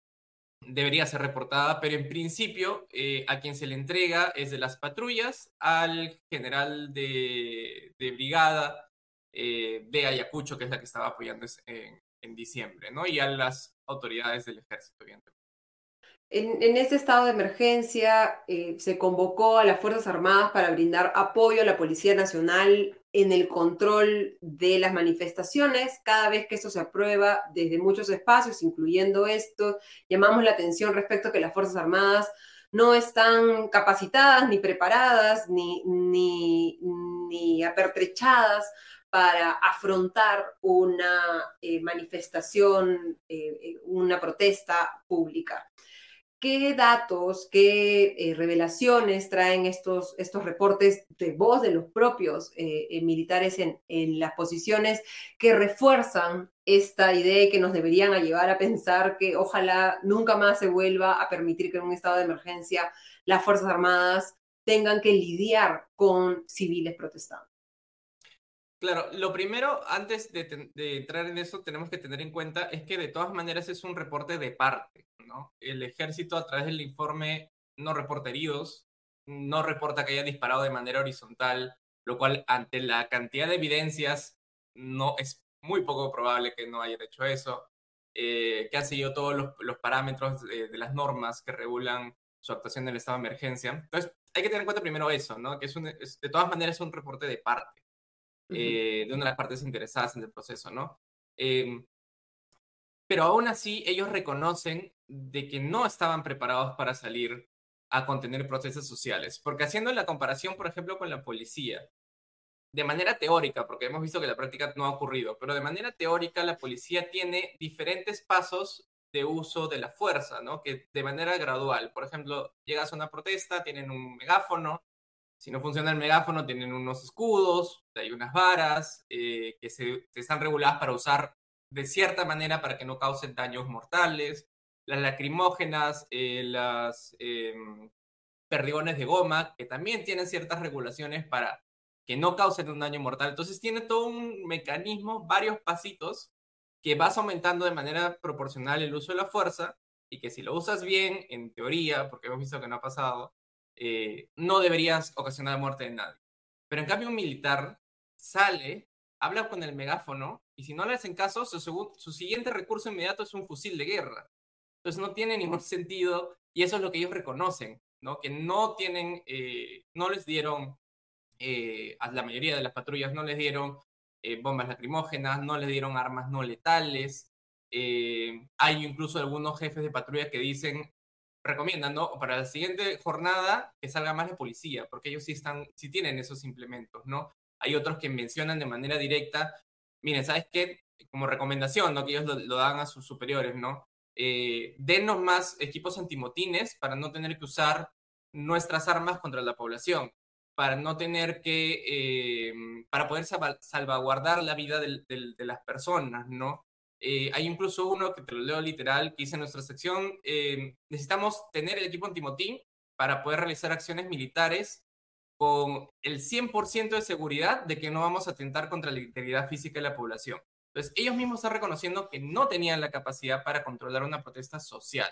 debería ser reportada, pero en principio eh, a quien se le entrega es de las patrullas al general de, brigada eh, de Ayacucho, que es la que estaba apoyando en, en diciembre, ¿no? Y a las autoridades del ejército, evidentemente. En, en este estado de emergencia eh, se convocó a las Fuerzas Armadas para brindar apoyo a la Policía Nacional en el control de las manifestaciones. Cada vez que esto se aprueba desde muchos espacios, incluyendo esto, llamamos la atención respecto a que las Fuerzas Armadas no están capacitadas, ni preparadas, ni, ni, apertrechadas para afrontar una eh, manifestación, eh, una protesta pública. ¿Qué datos, qué revelaciones traen estos, estos reportes de voz de los propios militares en, en, las posiciones que refuerzan esta idea y que nos deberían llevar a pensar que ojalá nunca más se vuelva a permitir que en un estado de emergencia las Fuerzas Armadas tengan que lidiar con civiles protestando? Claro, lo primero, antes de, entrar en eso, tenemos que tener en cuenta es que de todas maneras es un reporte de parte. El ejército a través del informe no reporta heridos, no reporta que haya disparado de manera horizontal, lo cual ante la cantidad de evidencias no es muy poco probable que no hayan hecho eso, eh, que han seguido todos los, parámetros de, las normas que regulan su actuación en el estado de emergencia. Entonces, hay que tener en cuenta primero eso. Que de todas maneras es un reporte de parte. Eh, de una de las partes interesadas en el proceso, ¿no? Em, pero aún así, ellos reconocen de que no estaban preparados para salir a contener protestas sociales, porque haciendo la comparación, por ejemplo, con la policía, de manera teórica, porque hemos visto que la práctica no ha ocurrido, pero de manera teórica la policía tiene diferentes pasos de uso de la fuerza, ¿no? Que de manera gradual, por ejemplo, llegas a una protesta, tienen un megáfono, si no funciona el megáfono, tienen unos escudos, hay unas varas eh, que se, están reguladas para usar de cierta manera para que no causen daños mortales. Las lacrimógenas, eh, las em, perdigones de goma, que también tienen ciertas regulaciones para que no causen un daño mortal. Entonces tiene todo un mecanismo, varios pasitos, que vas aumentando de manera proporcional el uso de la fuerza y que si lo usas bien, en teoría, porque hemos visto que no ha pasado, eh, no deberías ocasionar muerte de nadie. Pero en cambio un militar sale, habla con el megáfono y si no le hacen caso, su, su siguiente recurso inmediato es un fusil de guerra. Entonces no tiene ningún sentido y eso es lo que ellos reconocen, ¿no? Que no tienen, eh, no les dieron, eh, a la mayoría de las patrullas no les dieron bombas lacrimógenas, no les dieron armas no letales. hay incluso algunos jefes de patrulla que dicen, recomiendan, ¿no? Para la siguiente jornada que salga más la policía, porque ellos sí están, sí tienen esos implementos, ¿no? Hay otros que mencionan de manera directa, miren, ¿sabes qué? Como recomendación, ¿no? Que ellos lo, dan a sus superiores, ¿no? Eh, denos más equipos antimotines para no tener que usar nuestras armas contra la población, para no tener que, eh, para poder salvaguardar la vida de las personas, ¿no? Eh, hay incluso uno que te lo leo literal, que dice en nuestra sección, eh, necesitamos tener el equipo antimotín para poder realizar acciones militares con el 100% de seguridad de que no vamos a atentar contra la integridad física de la población. Entonces, ellos mismos están reconociendo que no tenían la capacidad para controlar una protesta social.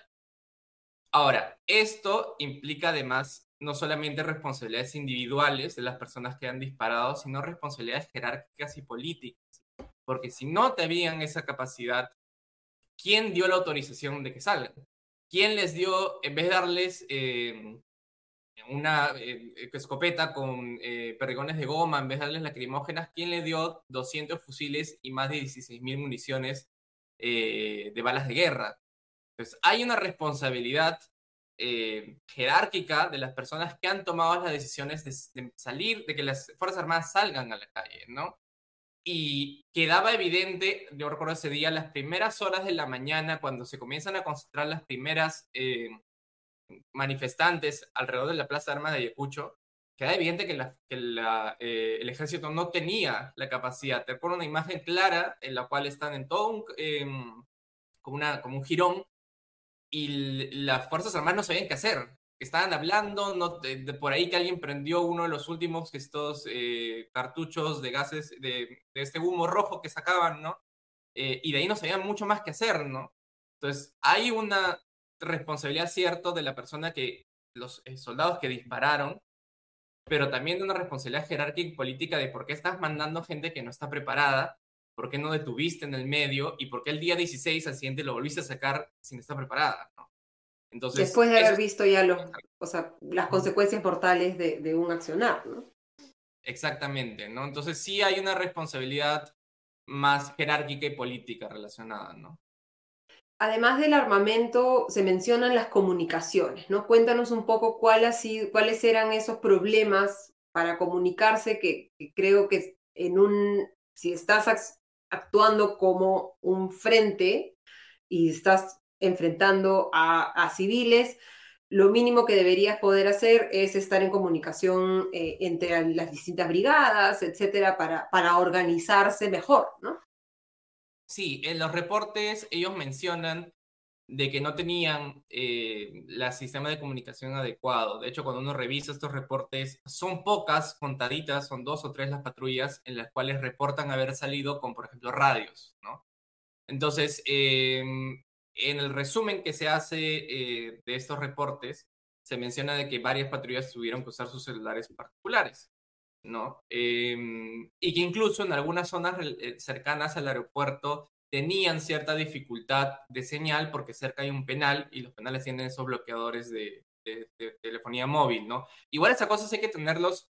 Ahora, esto implica además no solamente responsabilidades individuales de las personas que han disparado, sino responsabilidades jerárquicas y políticas. Porque si no tenían esa capacidad, ¿quién dio la autorización de que salgan? ¿Quién les dio, en vez de darles eh, una eh, escopeta con eh, perrigones de goma, en vez de darles lacrimógenas, quién les dio 200 fusiles y más de 16.000 municiones de balas de guerra? Entonces, hay una responsabilidad jerárquica de las personas que han tomado las decisiones de, salir, de que las Fuerzas Armadas salgan a la calle, ¿no? Y quedaba evidente, yo recuerdo ese día, las primeras horas de la mañana, cuando se comienzan a concentrar las primeras eh, manifestantes alrededor de la Plaza de Armas de Ayacucho, queda evidente que, eh, el ejército no tenía la capacidad. Te pone una imagen clara en la cual están en todo un, em, como, una, como un jirón y las Fuerzas Armadas no sabían qué hacer. Estaban hablando, no, de, por ahí que alguien prendió uno de los últimos estos eh, cartuchos de gases, de, este humo rojo que sacaban, ¿no? Eh, y de ahí no sabían mucho más que hacer, ¿no? Entonces, hay una responsabilidad cierto de la persona que, los eh, soldados que dispararon, pero también de una responsabilidad jerárquica y política de por qué estás mandando gente que no está preparada, por qué no detuviste en el medio y por qué el día 16 al siguiente lo volviste a sacar sin estar preparada, ¿no? Entonces, Después de haber visto ya los, o sea, las consecuencias mortales de, de un accionar, ¿no? Exactamente, ¿no? Entonces sí hay una responsabilidad más jerárquica y política relacionada, ¿no? Además del armamento, se mencionan las comunicaciones, ¿no? Cuéntanos un poco cuál cuáles eran esos problemas para comunicarse que, creo que en un, si estás actuando como un frente y estás enfrentando a, civiles, lo mínimo que deberías poder hacer es estar en comunicación eh, entre las distintas brigadas, etcétera, para, para organizarse mejor, ¿no? Sí, en los reportes ellos mencionan de que no tenían eh, el sistema de comunicación adecuado. De hecho, cuando uno revisa estos reportes, son pocas, contaditas, son dos o tres las patrullas en las cuales reportan haber salido con, por ejemplo, radios, ¿no? Entonces, em, en el resumen que se hace eh, de estos reportes, se menciona de que varias patrullas tuvieron que usar sus celulares particulares. ¿no? Em, y que incluso en algunas zonas eh, cercanas al aeropuerto tenían cierta dificultad de señal porque cerca hay un penal y los penales tienen esos bloqueadores de, telefonía móvil, ¿no? Igual esas cosas hay que tenerlos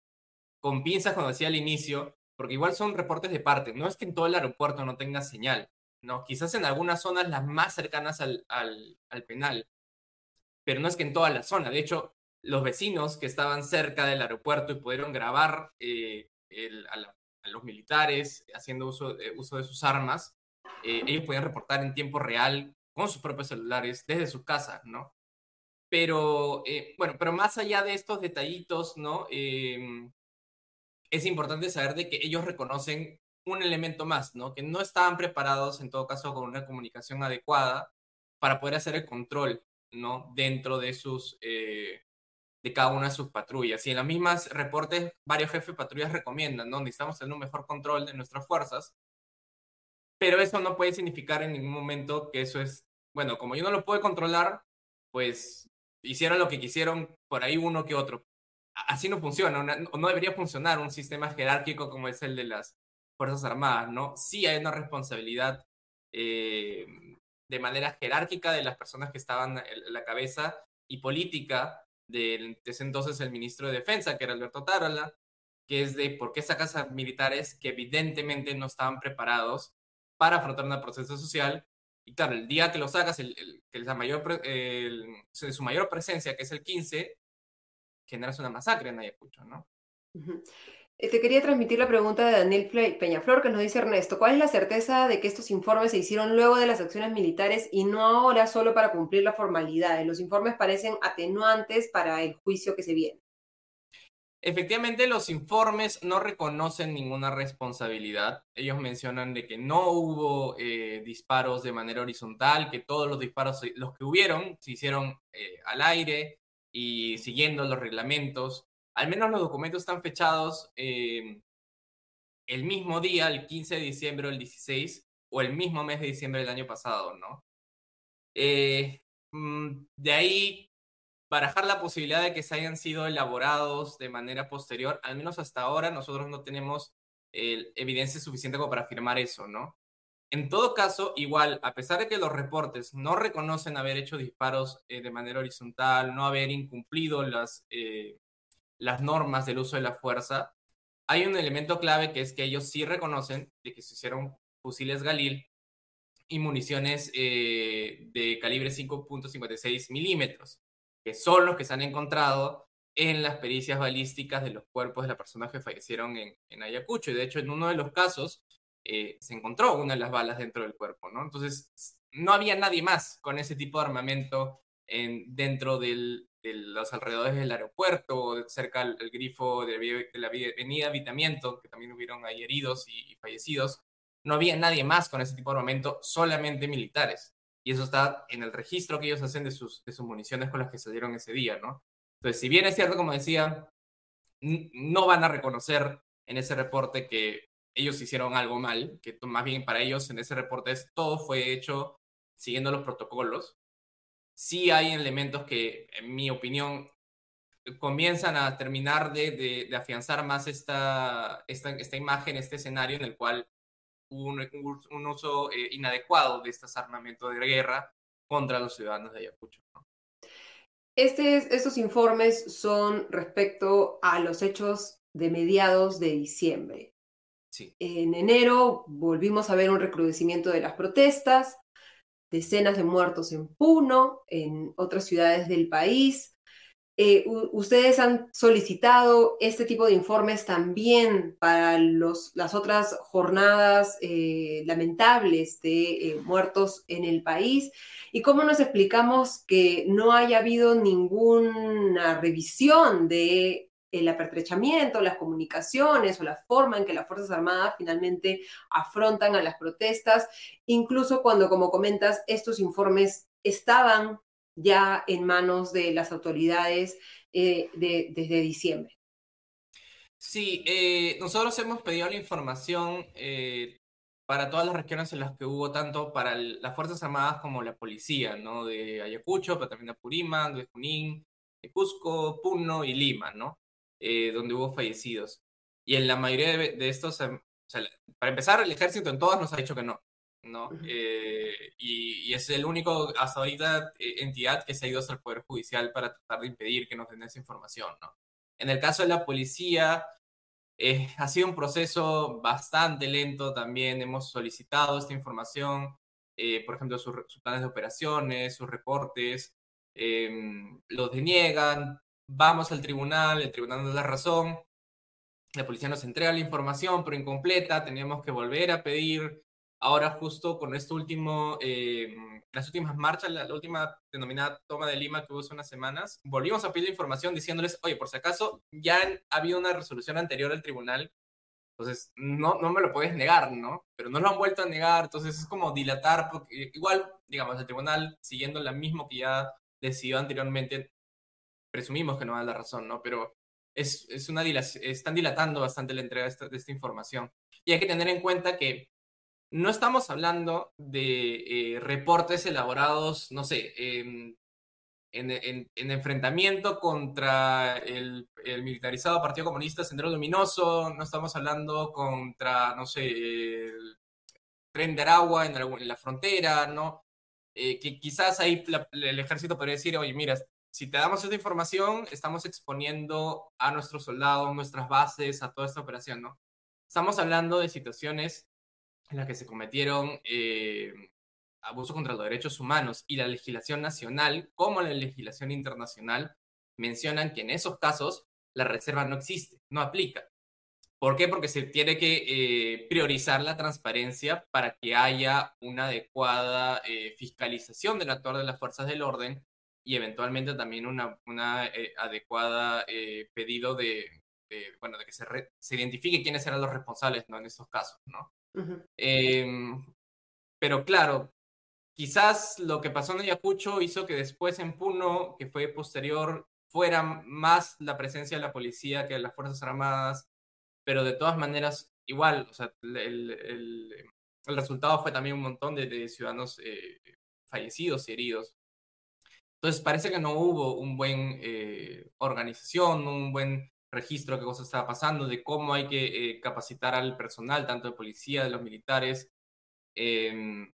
con pinzas, cuando decía al inicio, porque igual son reportes de parte. No es que en todo el aeropuerto no tenga señal, ¿no? Quizás en algunas zonas las más cercanas al, al, al penal, pero no es que en toda la zona. De hecho, los vecinos que estaban cerca del aeropuerto y pudieron grabar eh, a, los militares haciendo uso, uso de sus armas, eh, ellos podían reportar en tiempo real con sus propios celulares desde sus casas, ¿no? Pero, eh, bueno, pero más allá de estos detallitos, ¿no? Em, es importante saber de que ellos reconocen un elemento más, ¿no? Que no estaban preparados, en todo caso, con una comunicación adecuada para poder hacer el control, ¿no? Dentro de sus, de cada una de sus patrullas. Y en las mismas reportes, varios jefes de patrullas recomiendan, ¿no? Necesitamos tener un mejor control de nuestras fuerzas. Pero eso no puede significar en ningún momento que eso es, bueno, como yo no lo puedo controlar, pues hicieron lo que quisieron por ahí uno que otro. Así no funciona, no debería funcionar un sistema jerárquico como es el de las Fuerzas Armadas, ¿no? Sí hay una responsabilidad eh, de manera jerárquica de las personas que estaban en la cabeza y política de ese entonces el ministro de Defensa, que era Alberto Tarola, que es de por qué sacas a militares que evidentemente no estaban preparados para afrontar un proceso social. Y claro, el día que lo sacas, el, que es la mayor, su mayor presencia, que es el 15, generas una masacre en Ayacucho, ¿no? Eh, te quería transmitir la pregunta de Daniel Peñaflor, que nos dice Ernesto, ¿cuál es la certeza de que estos informes se hicieron luego de las acciones militares y no ahora solo para cumplir la formalidad? Los informes parecen atenuantes para el juicio que se viene. Efectivamente, los informes no reconocen ninguna responsabilidad. Ellos mencionan de que no hubo eh, disparos de manera horizontal, que todos los disparos, los que hubieron, se hicieron eh, al aire y siguiendo los reglamentos al menos los documentos están fechados eh, el mismo día, el 15 de diciembre o el 16, o el mismo mes de diciembre del año pasado, ¿no? Eh, mm, de ahí, barajar la posibilidad de que se hayan sido elaborados de manera posterior, al menos hasta ahora nosotros no tenemos eh, evidencia suficiente como para afirmar eso, ¿no? En todo caso, igual, a pesar de que los reportes no reconocen haber hecho disparos de manera horizontal, no haber incumplido las, las normas del uso de la fuerza, hay un elemento clave que es que ellos sí reconocen de que se hicieron fusiles Galil y municiones eh, de calibre 5.56 milímetros, que son los que se han encontrado en las pericias balísticas de los cuerpos de las personas que fallecieron en, en Ayacucho. Y de hecho, en uno de los casos eh, se encontró una de las balas dentro del cuerpo, ¿no? Entonces, no había nadie más con ese tipo de armamento en, dentro del, de los alrededores del aeropuerto, cerca del, grifo de, la avenida Vitamiento, que también hubieron ahí heridos y, fallecidos. No había nadie más con ese tipo de armamento, solamente militares. Y eso está en el registro que ellos hacen de sus, de sus municiones con las que salieron ese día, ¿no? Entonces, si bien es cierto, como decía, no van a reconocer en ese reporte que ellos hicieron algo mal, que más bien para ellos en ese reporte es todo fue hecho siguiendo los protocolos. Sí hay elementos que, en mi opinión, comienzan a terminar de, de, afianzar más esta, esta, esta, imagen, este escenario en el cual un, un, uso eh, inadecuado de estos armamentos de guerra contra los ciudadanos de Ayacucho. Este, estos informes son respecto a los hechos de mediados de diciembre. Sí. En enero volvimos a ver un recrudecimiento de las protestas, decenas de muertos en Puno, en otras ciudades del país, eh, ustedes han solicitado este tipo de informes también para los, las otras jornadas eh, lamentables de eh, muertos en el país. ¿Y cómo nos explicamos que no haya habido ninguna revisión de el apertrechamiento, las comunicaciones o la forma en que las Fuerzas Armadas finalmente afrontan a las protestas, incluso cuando, como comentas, estos informes estaban ya en manos de las autoridades eh, desde diciembre. Sí, eh, nosotros hemos pedido la información eh, para todas las regiones en las que hubo, tanto para las Fuerzas Armadas como la policía, ¿no? De Ayacucho, pero también de Apurímac, de Junín, de Cusco, Puno y Lima, ¿no? Donde hubo fallecidos. Y en la mayoría de, estos, em, para empezar, el ejército en todas nos ha dicho que no. ¿no? Eh, y, es el único, hasta ahorita, eh, entidad que se ha ido hasta el Poder Judicial para tratar de impedir que nos den esa información, ¿no? En el caso de la policía, eh, ha sido un proceso bastante lento también. Hemos solicitado esta información, por ejemplo, sus, planes de operaciones, sus reportes, em, los deniegan, vamos al tribunal, el tribunal nos da razón, la policía nos entrega la información, pero incompleta, teníamos que volver a pedir Ahora justo con esto último, eh, las últimas marchas, la, última denominada toma de Lima que hubo hace unas semanas, volvimos a pedir la información diciéndoles, oye, por si acaso ya ha habido una resolución anterior al tribunal, entonces no, no me lo puedes negar, ¿no? Pero no lo han vuelto a negar, entonces es como dilatar, porque igual, digamos, el tribunal, siguiendo la misma que ya decidió anteriormente, presumimos que no da la razón, ¿no? Pero es, es una están dilatando bastante la entrega de esta, de esta información. Y hay que tener en cuenta que no estamos hablando de eh, reportes elaborados, no sé, en, enfrentamiento contra el, militarizado Partido Comunista Sendero Luminoso, no estamos hablando contra, no sé, el tren de Aragua en, la, frontera, ¿no? Eh, que quizás ahí el ejército podría decir, oye, mira, si te damos esta información, estamos exponiendo a nuestros soldados, nuestras bases, a toda esta operación, ¿no? Estamos hablando de situaciones en las que se cometieron eh, abusos contra los derechos humanos y la legislación nacional como la legislación internacional mencionan que en esos casos la reserva no existe, no aplica. ¿Por qué? Porque se tiene que eh, priorizar la transparencia para que haya una adecuada eh, fiscalización del actor de las fuerzas del orden y eventualmente también una, una adecuada pedido de, bueno, de que se, se identifique quiénes eran los responsables ¿no? en esos casos, ¿no? Em, pero claro, quizás lo que pasó en Ayacucho hizo que después en Puno, que fue posterior, fuera más la presencia de la policía que de las Fuerzas Armadas, pero de todas maneras, igual, o sea, el, el, resultado fue también un montón de, ciudadanos eh, fallecidos y heridos. Entonces parece que no hubo un buen eh, organización, un buen registro de qué cosa estaba pasando, de cómo hay que eh, capacitar al personal, tanto de policía, de los militares. Em,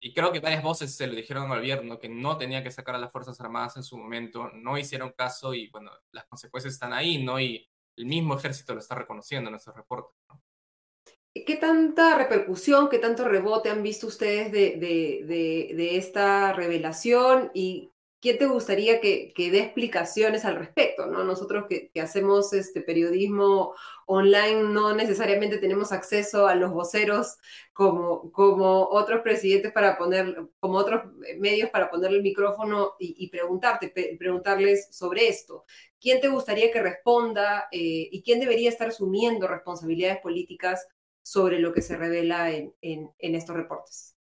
y creo que varias voces se lo dijeron al gobierno que no tenía que sacar a las Fuerzas Armadas en su momento, no hicieron caso y bueno, las consecuencias están ahí, ¿no? Y el mismo ejército lo está reconociendo en nuestros reportes. ¿Qué tanta repercusión, qué tanto rebote han visto ustedes de, de, esta revelación y ¿quién te gustaría que, dé explicaciones al respecto? ¿no? Nosotros que, hacemos este periodismo online no necesariamente tenemos acceso a los voceros como, como otros presidentes para poner, como otros medios para ponerle el micrófono y, preguntarte, preguntarles sobre esto. ¿Quién te gustaría que responda eh, y quién debería estar asumiendo responsabilidades políticas sobre lo que se revela en estos reportes?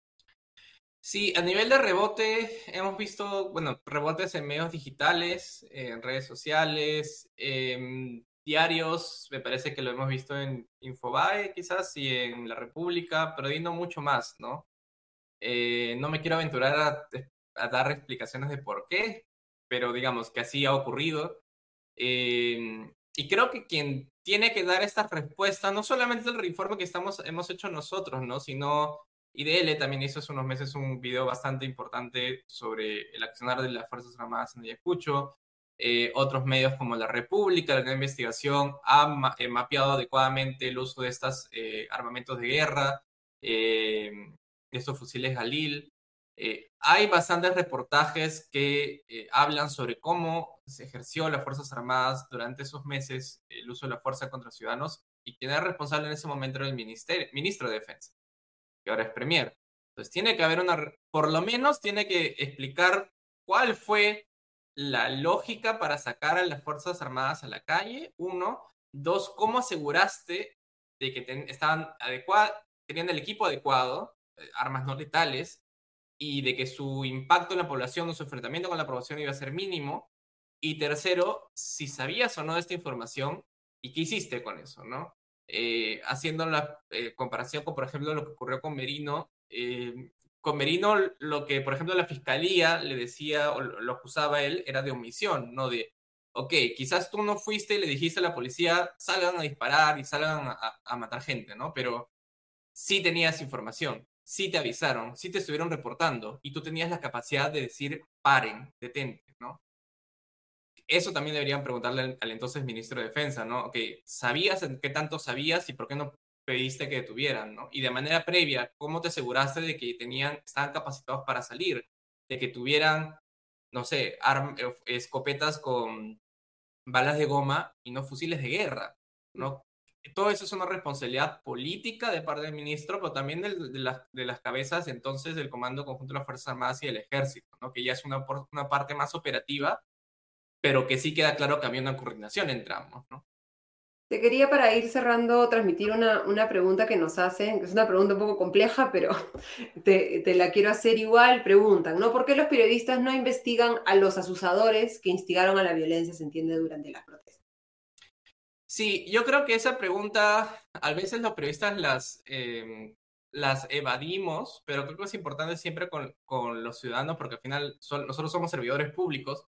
Sí, a nivel de rebote, hemos visto, bueno, rebotes en medios digitales, en redes sociales, en diarios, me parece que lo hemos visto en Infobae quizás y en La República, pero y no mucho más, ¿no? Eh, no me quiero aventurar a, dar explicaciones de por qué, pero digamos que así ha ocurrido. Eh, y creo que quien tiene que dar esta respuesta, no solamente el informe que estamos, hemos hecho nosotros, ¿no? Sino IDL también hizo hace unos meses un video bastante importante sobre el accionar de las Fuerzas Armadas en Ayacucho. Eh, otros medios como La República, la investigación, han eh, mapeado adecuadamente el uso de estos eh, armamentos de guerra, de estos fusiles Galil. Hay bastantes reportajes que hablan sobre cómo se ejerció las Fuerzas Armadas durante esos meses el uso de la fuerza contra ciudadanos y quien era responsable en ese momento era el ministerio, ministro de Defensa que ahora es Premier. Entonces tiene que haber una, por lo menos tiene que explicar cuál fue la lógica para sacar a las Fuerzas Armadas a la calle, uno. Dos, cómo aseguraste de que estaban adecuados, tenían el equipo adecuado, eh, armas no letales, y de que su impacto en la población o su enfrentamiento con la población iba a ser mínimo. Y tercero, si sabías o no esta información y qué hiciste con eso, ¿no? Eh, haciendo la eh, comparación con, por ejemplo, lo que ocurrió con Merino. Eh, con Merino, lo que, por ejemplo, la fiscalía le decía o lo acusaba él era de omisión, no de, ok, quizás tú no fuiste y le dijiste a la policía, salgan a disparar y salgan a matar gente, ¿no? Pero sí tenías información, sí te avisaron, sí te estuvieron reportando y tú tenías la capacidad de decir, paren, detente, ¿no? eso también deberían preguntarle al, entonces ministro de Defensa, ¿no? Ok, ¿sabías qué tanto sabías y por qué no pediste que detuvieran, ¿no? Y de manera previa, ¿cómo te aseguraste de que tenían, estaban capacitados para salir? De que tuvieran, no sé, eh, escopetas con balas de goma y no fusiles de guerra, ¿no? Todo eso es una responsabilidad política de parte del ministro, pero también de, de, las cabezas entonces del Comando Conjunto de las Fuerzas Armadas y del Ejército, ¿no? que ya es una, una parte más operativa pero que sí queda claro que había una coordinación entre ambos, ¿no? Te quería para ir cerrando transmitir una, una, pregunta que nos hacen, que es una pregunta un poco compleja, pero te, te, la quiero hacer igual. Preguntan, ¿no? ¿Por qué los periodistas no investigan a los asusadores que instigaron a la violencia, se entiende, durante las protestas? Sí, yo creo que esa pregunta, a veces los periodistas las, eh, las evadimos, pero creo que es importante siempre con, con los ciudadanos, porque al final son, nosotros somos servidores públicos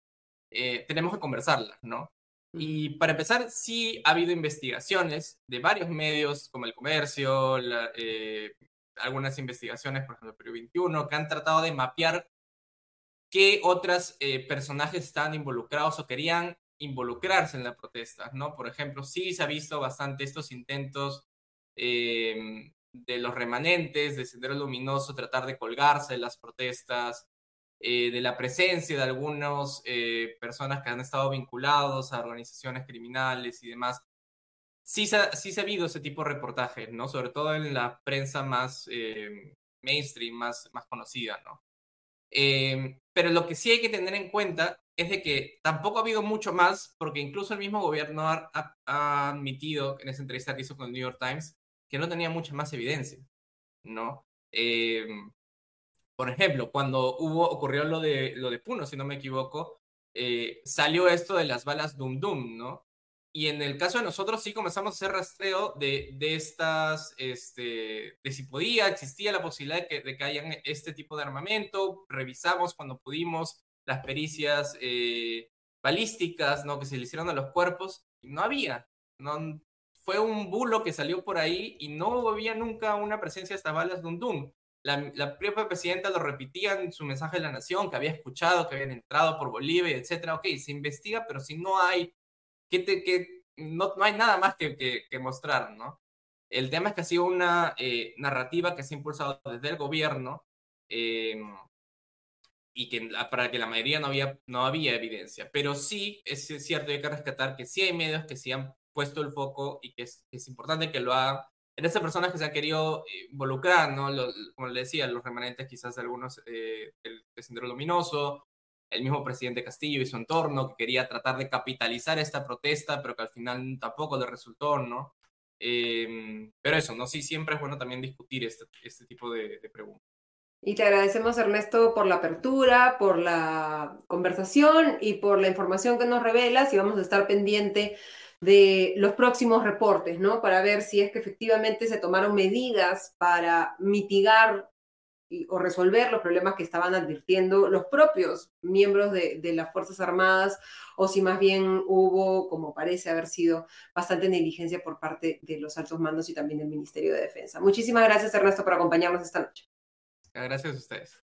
eh, tenemos que conversarlas, ¿no? Y para empezar, sí ha habido investigaciones de varios medios, como el comercio, eh, algunas investigaciones, por ejemplo, Perú 21, que han tratado de mapear qué otros eh, personajes estaban involucrados o querían involucrarse en la protesta, ¿no? Por ejemplo, sí se ha visto bastante estos intentos de los remanentes, de Sendero Luminoso, tratar de colgarse de las protestas, eh, de la presencia de algunas eh, personas que han estado vinculados a organizaciones criminales y demás. Sí se, sí se ha habido ese tipo de reportajes, ¿no? Sobre todo en la prensa más eh, mainstream, más, más conocida, ¿no? Pero lo que sí hay que tener en cuenta es de que tampoco ha habido mucho más, porque incluso el mismo gobierno ha, admitido en esa entrevista que hizo con el New York Times que no tenía mucha más evidencia, ¿no? por ejemplo, cuando ocurrió lo de, lo de Puno, si no me equivoco, eh, salió esto de las balas Dum Dum, ¿no? Y en el caso de nosotros sí comenzamos a hacer rastreo de, de estas, este, de si podía, existía la posibilidad de que, de que hayan este tipo de armamento, revisamos cuando pudimos las pericias eh, balísticas, ¿no? Que se le hicieron a los cuerpos, y no había, no, fue un bulo que salió por ahí y no había nunca una presencia de estas balas Dum Dum. La, propia presidenta lo repetía en su mensaje de la nación, que había escuchado, que habían entrado por Bolivia, etcétera. Ok, se investiga, pero si no hay, que, no, no hay nada más que, mostrar, ¿no? El tema es que ha sido una eh, narrativa que se ha impulsado desde el gobierno eh, y que para que la mayoría no había, no había evidencia. Pero sí es cierto, hay que rescatar que sí hay medios que sí han puesto el foco y que es, es importante que lo hagan en esas personas que se han querido eh, involucrar, ¿no? como le decía, los remanentes quizás de algunos eh, del, Sendero Luminoso, el mismo presidente Castillo y su entorno, que quería tratar de capitalizar esta protesta, pero que al final tampoco le resultó, ¿no? Em, pero eso, ¿no? Sí, siempre es bueno también discutir este, este tipo de, preguntas. Y te agradecemos, Ernesto, por la apertura, por la conversación y por la información que nos revelas y vamos a estar pendiente de los próximos reportes, ¿no? Para ver si es que efectivamente se tomaron medidas para mitigar o resolver los problemas que estaban advirtiendo los propios miembros de, de, las Fuerzas Armadas, o si más bien hubo, como parece haber sido, bastante negligencia por parte de los altos mandos y también del Ministerio de Defensa. Muchísimas gracias, Ernesto, por acompañarnos esta noche. Gracias a ustedes.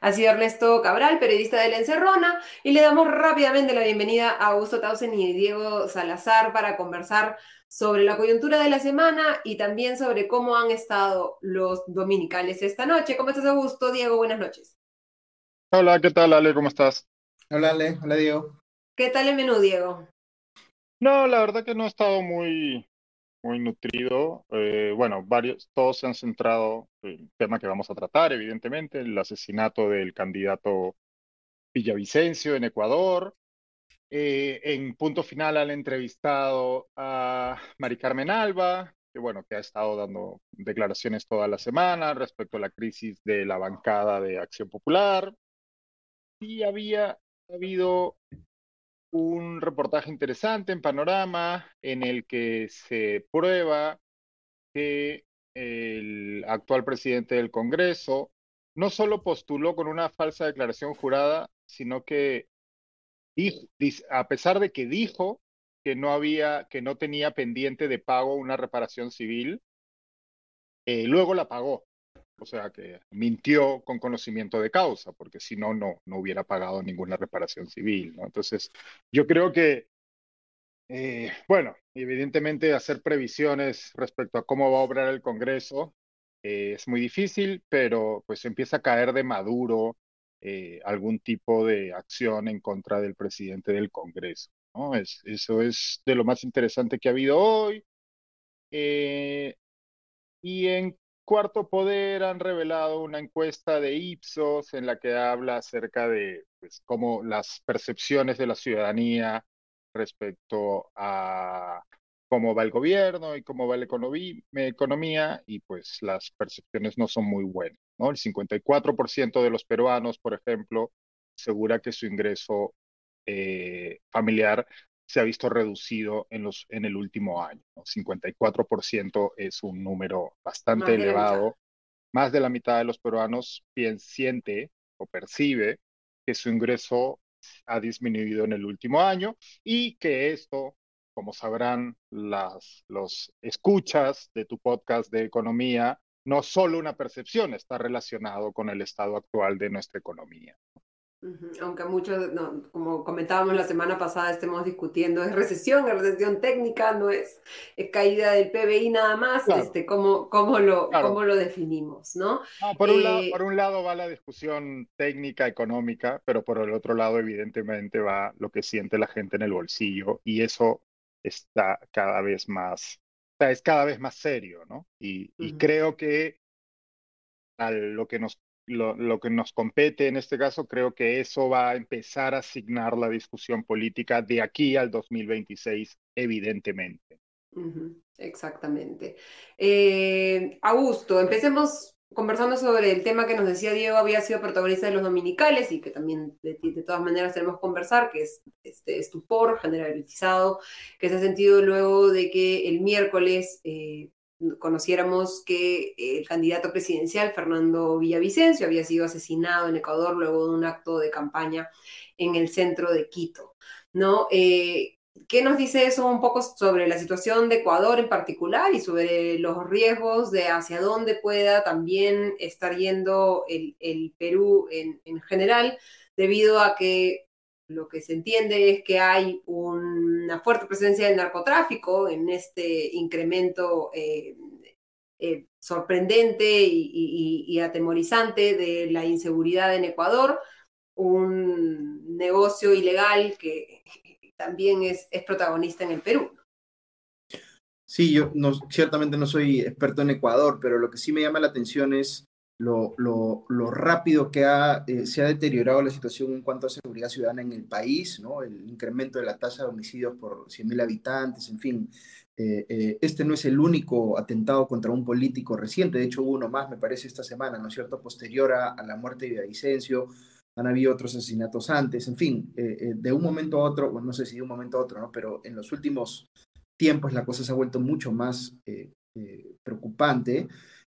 Ha sido Ernesto Cabral, periodista de La Encerrona, y le damos rápidamente la bienvenida a Augusto Tausen y Diego Salazar para conversar sobre la coyuntura de la semana y también sobre cómo han estado los dominicales esta noche. ¿Cómo estás, Augusto? Diego, buenas noches. Hola, ¿qué tal, Ale? ¿Cómo estás? Hola, Ale. Hola, Diego. ¿Qué tal el menú, Diego? No, la verdad que no ha estado muy, muy nutrido. Eh, bueno, varios, todos se han centrado en el tema que vamos a tratar, evidentemente, el asesinato del candidato Villavicencio en Ecuador, eh, en punto final han entrevistado a Mari Carmen Alba, que bueno, que ha estado dando declaraciones toda la semana respecto a la crisis de la bancada de Acción Popular. Y había habido un reportaje interesante en Panorama en el que se prueba que el actual presidente del Congreso no solo postuló con una falsa declaración jurada, sino que a pesar de que dijo que no había, que no tenía pendiente de pago una reparación civil, eh, luego la pagó. O sea que mintió con conocimiento de causa, porque si no, no, no hubiera pagado ninguna reparación civil. Entonces, yo creo que, eh, bueno, evidentemente hacer previsiones respecto a cómo va a obrar el Congreso eh, es muy difícil, pero pues empieza a caer de maduro eh, algún tipo de acción en contra del presidente del Congreso. ¿no? Es, eso es de lo más interesante que ha habido hoy. Eh, y en Cuarto Poder han revelado una encuesta de Ipsos en la que habla acerca de pues, cómo las percepciones de la ciudadanía respecto a cómo va el gobierno y cómo va la economía, y pues las percepciones no son muy buenas. ¿no? El 54% de los peruanos, por ejemplo, asegura que su ingreso eh, familiar se ha visto reducido en, los, en el último año. ¿no? 54% es un número bastante elevado. Más de la mitad de los peruanos siente o percibe que su ingreso ha disminuido en el último año y que esto como sabrán las los escuchas de tu podcast de economía, no solo una percepción está relacionado con el estado actual de nuestra economía. Aunque muchos, como comentábamos la semana pasada, estemos discutiendo, es recesión, es recesión técnica, no es, caída del PBI nada más, este, ¿cómo, cómo, lo, cómo lo definimos? ¿no? por, un lado, eh, por un lado va la discusión técnica, económica, pero por el otro lado evidentemente va lo que siente la gente en el bolsillo y eso está cada vez más, es cada vez más serio, ¿no? Y, creo que a lo que nos lo, que nos compete en este caso, creo que eso va a empezar a asignar la discusión política de aquí al 2026, evidentemente. Exactamente. Eh, Augusto, empecemos conversando sobre el tema que nos decía Diego había sido protagonista de los dominicales y que también de, todas maneras tenemos que conversar, que es este estupor generalizado que se ha sentido luego de que el miércoles eh, conociéramos que el candidato presidencial, Fernando Villavicencio, había sido asesinado en Ecuador luego de un acto de campaña en el centro de Quito. ¿no? Eh, ¿Qué nos dice eso un poco sobre la situación de Ecuador en particular y sobre los riesgos de hacia dónde pueda también estar yendo el, Perú en, general, debido a que lo que se entiende es que hay una fuerte presencia del narcotráfico en este incremento eh, eh, sorprendente y atemorizante de la inseguridad en Ecuador, un negocio ilegal que también es, es protagonista en el Perú. Sí, yo no, ciertamente no soy experto en Ecuador, pero lo que sí me llama la atención es lo, lo, lo rápido que ha, eh, se ha deteriorado la situación en cuanto a seguridad ciudadana en el país, ¿no? el incremento de la tasa de homicidios por 100.000 habitantes, en fin, este no es el único atentado contra un político reciente, de hecho uno más, me parece, esta semana, ¿no es cierto?, posterior a, la muerte de Villavicencio, han habido otros asesinatos antes, en fin, de un momento a otro, bueno, no sé si de un momento a otro. Pero en los últimos tiempos la cosa se ha vuelto mucho más preocupante.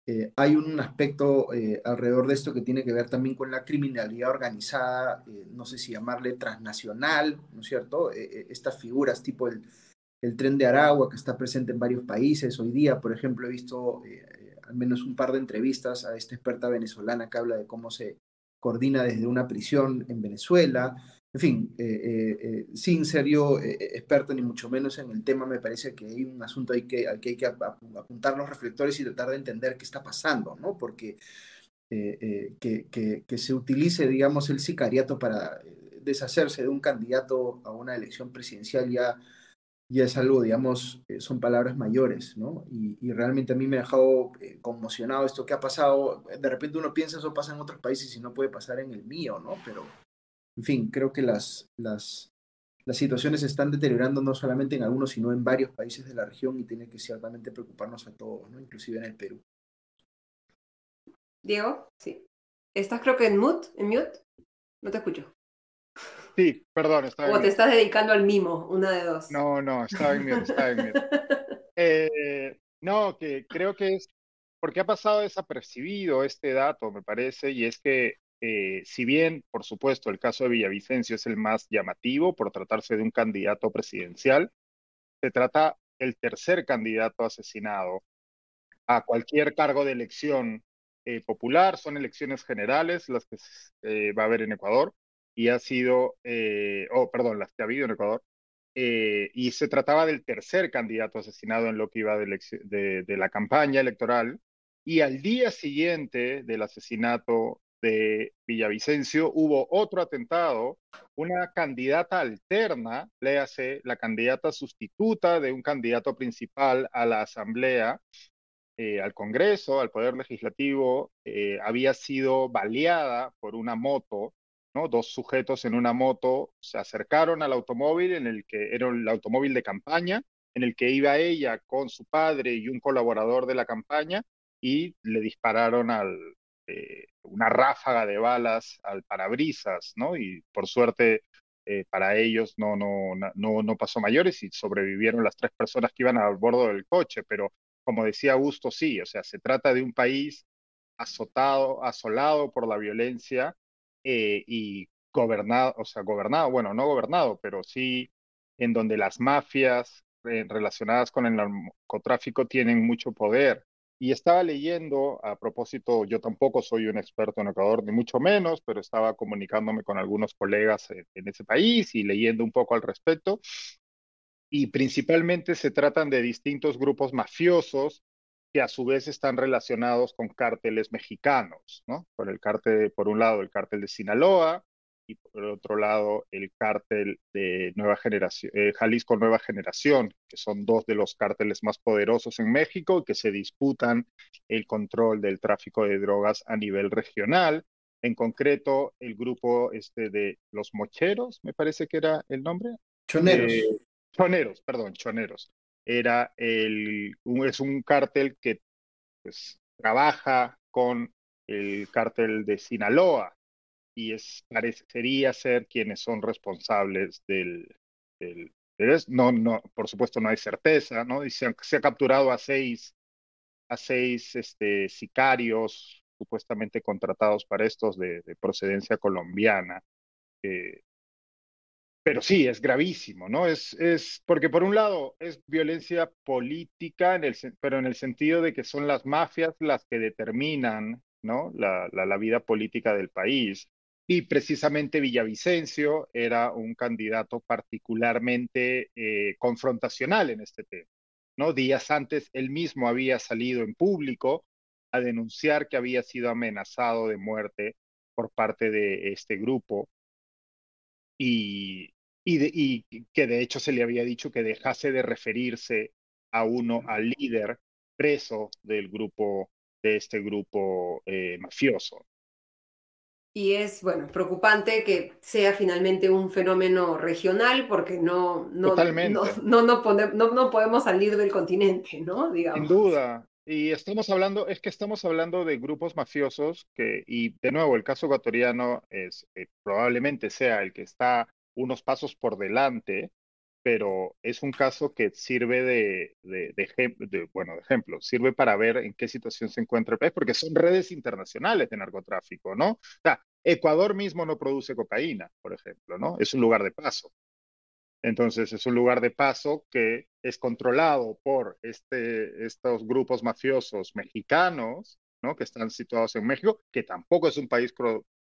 Eh, hay un aspecto eh, alrededor de esto que tiene que ver también con la criminalidad organizada, eh, no sé si llamarle transnacional, ¿no es cierto? estas figuras tipo el, el, tren de Aragua que está presente en varios países. Hoy día, por ejemplo, he visto al menos un par de entrevistas a esta experta venezolana que habla de cómo se coordina desde una prisión en Venezuela. En fin, eh, eh, eh, sin ser yo experto ni mucho menos en el tema, me parece que hay un asunto hay que, al que hay que apuntar los reflectores y tratar de entender qué está pasando, ¿no? Porque que, que, se utilice, digamos, el sicariato para deshacerse de un candidato a una elección presidencial ya, ya es algo, digamos, son palabras mayores, ¿no? Y, y, realmente a mí me ha dejado conmocionado esto que ha pasado. De repente uno piensa eso pasa en otros países y no puede pasar en el mío, ¿no? Pero en fin, creo que las, las, las situaciones se están deteriorando no solamente en algunos, sino en varios países de la región y tiene que ciertamente preocuparnos a todos, ¿no? inclusive en el Perú. Diego, sí. ¿Estás creo que en mute? ¿En mute? No te escucho. Sí, perdón. Estaba o te estás dedicando al mimo, una de dos. No, no, estaba en mute, estaba en mute. Eh, no, que creo que es porque ha pasado desapercibido este dato, me parece, y es que eh, si bien, por supuesto, el caso de Villavicencio es el más llamativo por tratarse de un candidato presidencial, se trata el tercer candidato asesinado a cualquier cargo de elección eh, popular. Son elecciones generales las que eh, va a haber en Ecuador y ha sido, oh, perdón, las que ha habido en Ecuador. y se trataba del tercer candidato asesinado en lo que iba de la campaña electoral. Y al día siguiente del asesinato de Villavicencio hubo otro atentado, una candidata alterna, léase la candidata sustituta de un candidato principal a la Asamblea, eh, al Congreso, al Poder Legislativo, eh, había sido baleada por una moto, Dos sujetos en una moto se acercaron al automóvil en el que era el automóvil de campaña, en el que iba ella con su padre y un colaborador de la campaña y le dispararon al, eh, una ráfaga de balas al parabrisas, ¿no? Y por suerte eh, para ellos no, no, no, no pasó mayores y sobrevivieron las tres personas que iban a bordo del coche, pero como decía Augusto, sí, o sea, se trata de un país azotado, asolado por la violencia eh, y gobernado, o sea, gobernado, bueno, no gobernado, pero sí en donde las mafias relacionadas con el narcotráfico tienen mucho poder y estaba leyendo, a propósito, yo tampoco soy un experto en Ecuador, ni mucho menos, pero estaba comunicándome con algunos colegas en, ese país y leyendo un poco al respecto. Y principalmente se tratan de distintos grupos mafiosos que a su vez están relacionados con cárteles mexicanos, ¿no? Por el cártel, por un lado, el cártel de Sinaloa, y por otro lado el cártel de Nueva Generación, eh, Jalisco Nueva Generación, que son dos de los cárteles más poderosos en México que se disputan el control del tráfico de drogas a nivel regional. En concreto, el grupo este de los mocheros, me parece que era el nombre. Choneros. Eh, choneros, perdón, choneros. Era el, es un cártel que pues, trabaja con el cártel de Sinaloa, y es, parecería ser quienes son responsables del, no, no, por supuesto no hay certeza, ¿no? Y se, ha, capturado a seis, a seis este, sicarios supuestamente contratados para estos de, procedencia colombiana. Eh, pero sí, es gravísimo, ¿no? Es, es porque por un lado es violencia política, en el, pero en el sentido de que son las mafias las que determinan, ¿no? La, la, la vida política del país. Y precisamente Villavicencio era un candidato particularmente eh, confrontacional en este tema. ¿no? Días antes él mismo había salido en público a denunciar que había sido amenazado de muerte por parte de este grupo y, y, que de hecho se le había dicho que dejase de referirse a uno, al líder preso del grupo, de este grupo eh, mafioso. Y es, bueno, preocupante que sea finalmente un fenómeno regional porque no, no, no, no, no, podemos salir del continente, ¿no? Digamos. Sin duda. Y estamos hablando, es que estamos hablando de grupos mafiosos que, y de nuevo, el caso ecuatoriano es, eh, probablemente sea el que está unos pasos por delante, pero es un caso que sirve de, de, bueno, de ejemplo, sirve para ver en qué situación se encuentra el país, porque son redes internacionales de narcotráfico, ¿no? Ecuador mismo no produce cocaína, por ejemplo, ¿no? Es un lugar de paso. Entonces, es un lugar de paso que es controlado por este, estos grupos mafiosos mexicanos, ¿no? Que están situados en México, que tampoco es un país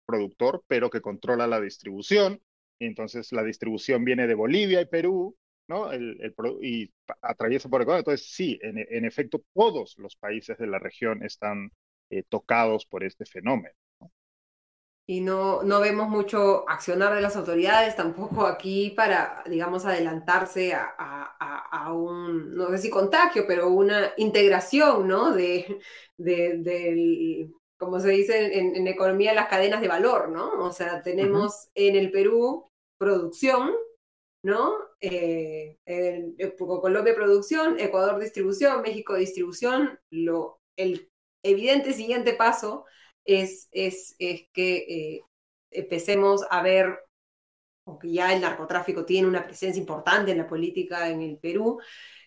productor, pero que controla la distribución y entonces la distribución viene de Bolivia y Perú, ¿no? El, el, y atraviesa por Ecuador. Entonces, sí, en, en, efecto, todos los países de la región están eh, tocados por este fenómeno. Y no, no vemos mucho accionar de las autoridades, tampoco aquí para, digamos, adelantarse a, a, a un, no sé si contagio, pero una integración, ¿no? De, de, del, como se dice en, en, economía, las cadenas de valor, ¿no? O sea, tenemos en el Perú producción, ¿no? Eh, Colombia producción, Ecuador distribución, México distribución. Lo, el evidente siguiente paso es, es, es que eh, empecemos a ver, aunque ya el narcotráfico tiene una presencia importante en la política en el Perú,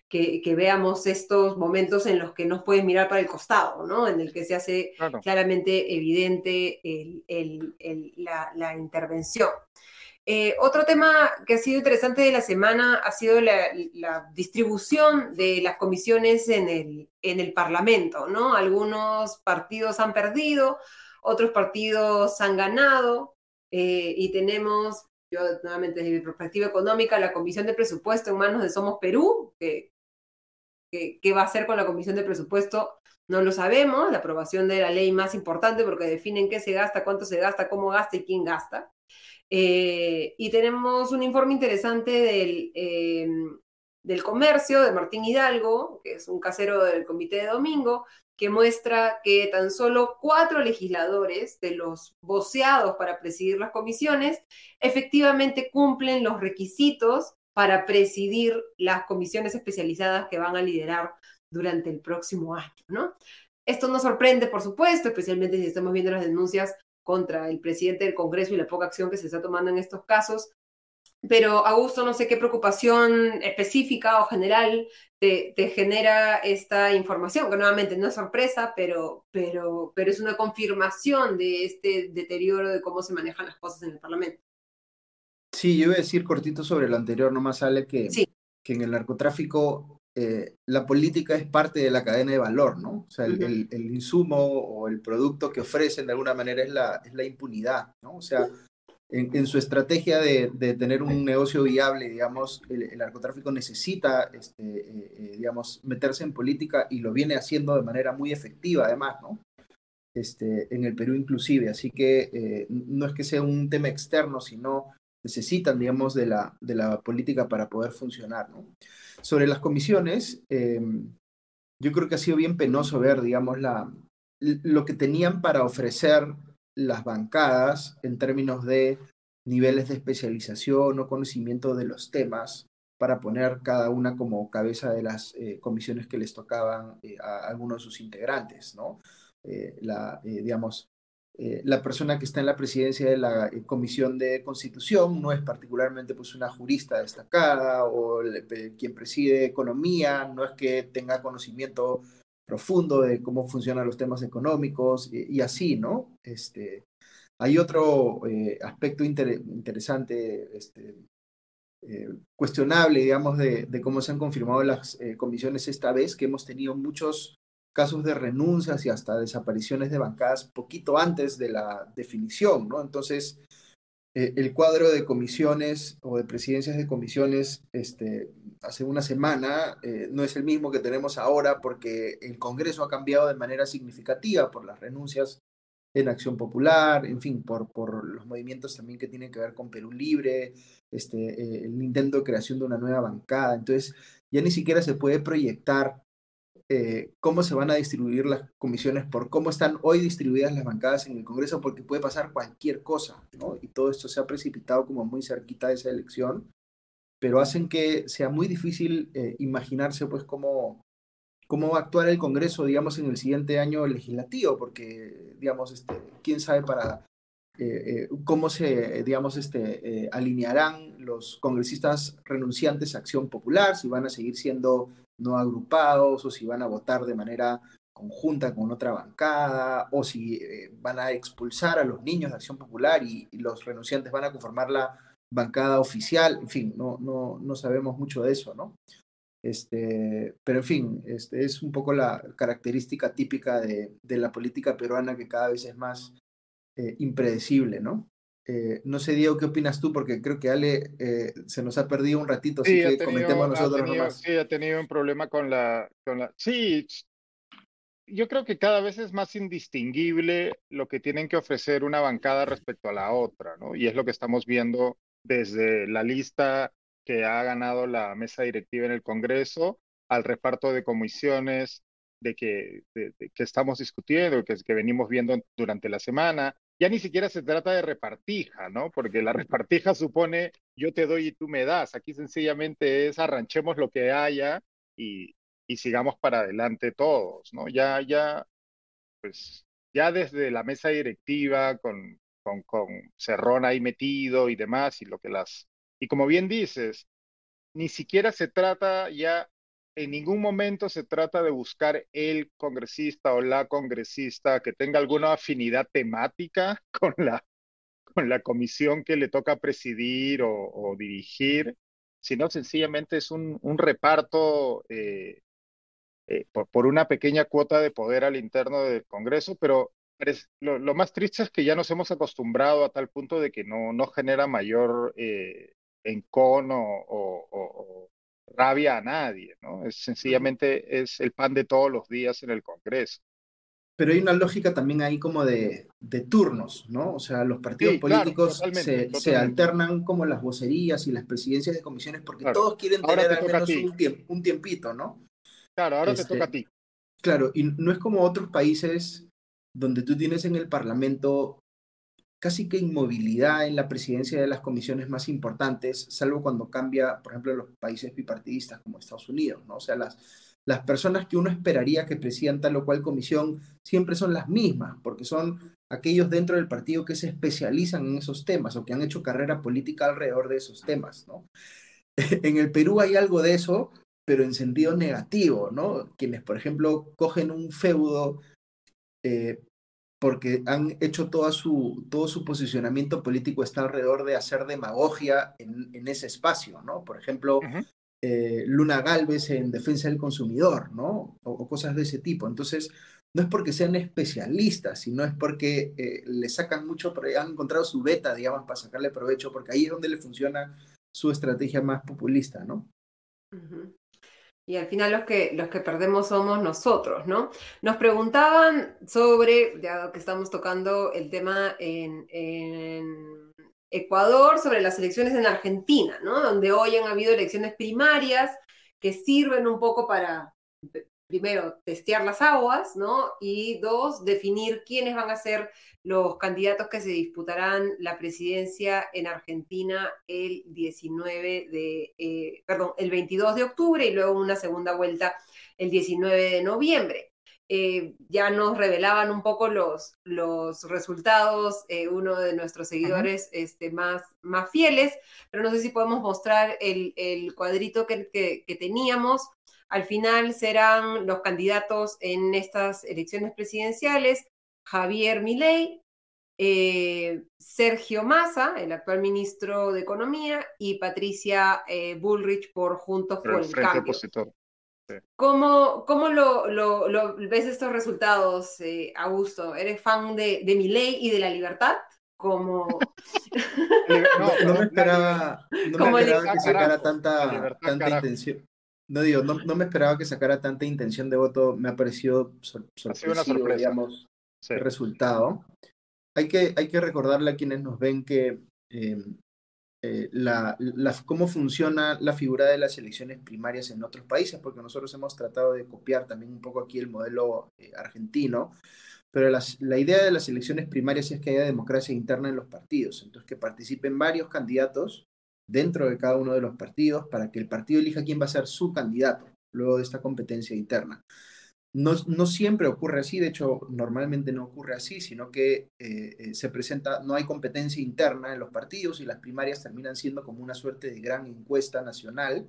que, que, veamos estos momentos en los que nos pueden mirar para el costado, ¿no? En el que se hace claramente evidente el, el, la, la, intervención. Eh, otro tema que ha sido interesante de la semana ha sido la, distribución de las comisiones en el, en el Parlamento, ¿no? Algunos partidos han perdido, otros partidos han ganado, eh, y tenemos, yo nuevamente desde mi perspectiva económica, la Comisión de Presupuesto en manos de Somos Perú, que, ¿Qué va a hacer con la Comisión de Presupuesto? No lo sabemos, la aprobación de la ley más importante porque definen qué se gasta, cuánto se gasta, cómo gasta y quién gasta. Eh, y tenemos un informe interesante del, eh, del comercio de Martín Hidalgo, que es un casero del Comité de Domingo, que muestra que tan solo cuatro legisladores de los voceados para presidir las comisiones efectivamente cumplen los requisitos para presidir las comisiones especializadas que van a liderar durante el próximo año, ¿no? Esto nos sorprende, por supuesto, especialmente si estamos viendo las denuncias contra el presidente del Congreso y la poca acción que se está tomando en estos casos. Pero, Augusto, no sé qué preocupación específica o general te, genera esta información, que nuevamente no es sorpresa, pero, pero, pero es una confirmación de este deterioro de cómo se manejan las cosas en el Parlamento. Sí, yo iba a decir cortito sobre lo anterior, nomás sale que, que en el narcotráfico eh, la política es parte de la cadena de valor, ¿no? O sea, el, insumo o el producto que ofrecen de alguna manera es la, es la impunidad, ¿no? O sea, en, su estrategia de, de, tener un negocio viable, digamos, el, narcotráfico necesita, este, eh, eh, digamos, meterse en política y lo viene haciendo de manera muy efectiva, además, ¿no? Este, en el Perú inclusive, así que no es que sea un tema externo, sino necesitan, digamos, de la, de la política para poder funcionar, ¿no? Sobre las comisiones, em, yo creo que ha sido bien penoso ver, digamos, la, lo que tenían para ofrecer las bancadas en términos de niveles de especialización o conocimiento de los temas para poner cada una como cabeza de las eh, comisiones que les tocaban eh, a algunos de sus integrantes, ¿no? Eh, la, digamos, eh, la persona que está en la presidencia de la eh, Comisión de Constitución no es particularmente pues, una jurista destacada o quien preside economía no es que tenga conocimiento profundo de cómo funcionan los temas económicos y, así, ¿no? Este, hay otro eh, aspecto interesante, este, cuestionable, digamos, de, de, cómo se han confirmado las comisiones esta vez, que hemos tenido muchos casos de renuncias y hasta desapariciones de bancadas poquito antes de la definición, ¿no? Entonces, eh, el cuadro de comisiones o de presidencias de comisiones este, hace una semana eh, no es el mismo que tenemos ahora porque el Congreso ha cambiado de manera significativa por las renuncias en Acción Popular, en fin, por, por los movimientos también que tienen que ver con Perú Libre, este, eh, el intento de creación de una nueva bancada. Entonces, ya ni siquiera se puede proyectar eh, cómo se van a distribuir las comisiones, por cómo están hoy distribuidas las bancadas en el Congreso, porque puede pasar cualquier cosa, ¿no? Y todo esto se ha precipitado como muy cerquita de esa elección, pero hacen que sea muy difícil eh, imaginarse, pues, cómo, cómo va a actuar el Congreso, digamos, en el siguiente año legislativo, porque, digamos, este, quién sabe para eh, cómo se, digamos, este, alinearán los congresistas renunciantes a Acción Popular, si van a seguir siendo no agrupados o si van a votar de manera conjunta con otra bancada o si eh, van a expulsar a los niños de Acción Popular y, los renunciantes van a conformar la bancada oficial, en fin, no, no, no sabemos mucho de eso, ¿no? Este, pero en fin, este es un poco la característica típica de, de la política peruana que cada vez es más eh, impredecible, ¿no? Eh, no sé, Diego, ¿qué opinas tú? Porque creo que Ale eh, se nos ha perdido un ratito, así que comentemos nosotros nomás. Sí, ha tenido un problema con la, con la... Sí, yo creo que cada vez es más indistinguible lo que tienen que ofrecer una bancada respecto a la otra, ¿no? Y es lo que estamos viendo desde la lista que ha ganado la mesa directiva en el Congreso al reparto de comisiones de que, que estamos discutiendo, que, que venimos viendo durante la semana, ya ni siquiera se trata de repartija, ¿no? Porque la repartija supone yo te doy y tú me das. Aquí sencillamente es arranchemos lo que haya y, sigamos para adelante todos, ¿no? Ya, ya, pues, ya desde la mesa directiva con, con, con Cerrón ahí metido y demás y lo que las... Y como bien dices, ni siquiera se trata ya en ningún momento se trata de buscar el congresista o la congresista que tenga alguna afinidad temática con la, con la comisión que le toca presidir o, dirigir, sino sencillamente es un, un reparto eh, eh, por, una pequeña cuota de poder al interno del Congreso, pero lo, más triste es que ya nos hemos acostumbrado a tal punto de que no, no genera mayor eh, encono o, rabia a nadie, ¿no? Es sencillamente es el pan de todos los días en el Congreso. Pero hay una lógica también ahí como de, de turnos, ¿no? O sea, los partidos políticos se, se, alternan como las vocerías y las presidencias de comisiones porque todos quieren tener al menos un, un, tiempito, ¿no? Claro, ahora te toca a ti. Claro, y no es como otros países donde tú tienes en el Parlamento casi que inmovilidad en la presidencia de las comisiones más importantes, salvo cuando cambia, por ejemplo, en los países bipartidistas como Estados Unidos, ¿no? O sea, las, las personas que uno esperaría que presidan tal o cual comisión siempre son las mismas, porque son aquellos dentro del partido que se especializan en esos temas o que han hecho carrera política alrededor de esos temas, ¿no? En el Perú hay algo de eso, pero en sentido negativo, ¿no? Quienes, por ejemplo, cogen un feudo eh, porque han hecho toda su, todo su posicionamiento político está alrededor de hacer demagogia en, en ese espacio, ¿no? Por ejemplo, eh, Luna Galvez en defensa del consumidor, ¿no? O, cosas de ese tipo. Entonces, no es porque sean especialistas, sino es porque eh, le sacan mucho, han encontrado su beta, digamos, para sacarle provecho, porque ahí es donde le funciona su estrategia más populista, ¿no? Y al final los que, los que perdemos somos nosotros, ¿no? Nos preguntaban sobre, ya que estamos tocando el tema en, en Ecuador, sobre las elecciones en Argentina, ¿no? Donde hoy han habido elecciones primarias que sirven un poco para primero, testear las aguas, ¿no? Y dos, definir quiénes van a ser los candidatos que se disputarán la presidencia en Argentina el 19 de, eh, perdón, el 22 de octubre y luego una segunda vuelta el 19 de noviembre. Eh, ya nos revelaban un poco los, los resultados, eh, uno de nuestros seguidores este, más, más fieles, pero no sé si podemos mostrar el, cuadrito que, que teníamos. Al final serán los candidatos en estas elecciones presidenciales Javier Milei, eh, Sergio Massa, el actual ministro de Economía, y Patricia eh, Bullrich por Juntos por el, Cambio. ¿Cómo, cómo lo, ves estos resultados, eh, Augusto? ¿Eres fan de, de Milei y de la libertad? Como... no, me esperaba, que sacara tanta, tanta intención. No digo, no, me esperaba que sacara tanta intención de voto, me ha parecido sorpresivo, digamos, el resultado. Hay que, hay que recordarle a quienes nos ven que eh, eh, la, cómo funciona la figura de las elecciones primarias en otros países, porque nosotros hemos tratado de copiar también un poco aquí el modelo eh, argentino, pero la idea de las elecciones primarias es que haya democracia interna en los partidos, entonces que participen varios candidatos dentro de cada uno de los partidos para que el partido elija quién va a ser su candidato luego de esta competencia interna. No, no, siempre ocurre así, de hecho, normalmente no ocurre así, sino que eh, eh, se presenta, no hay competencia interna en los partidos y las primarias terminan siendo como una suerte de gran encuesta nacional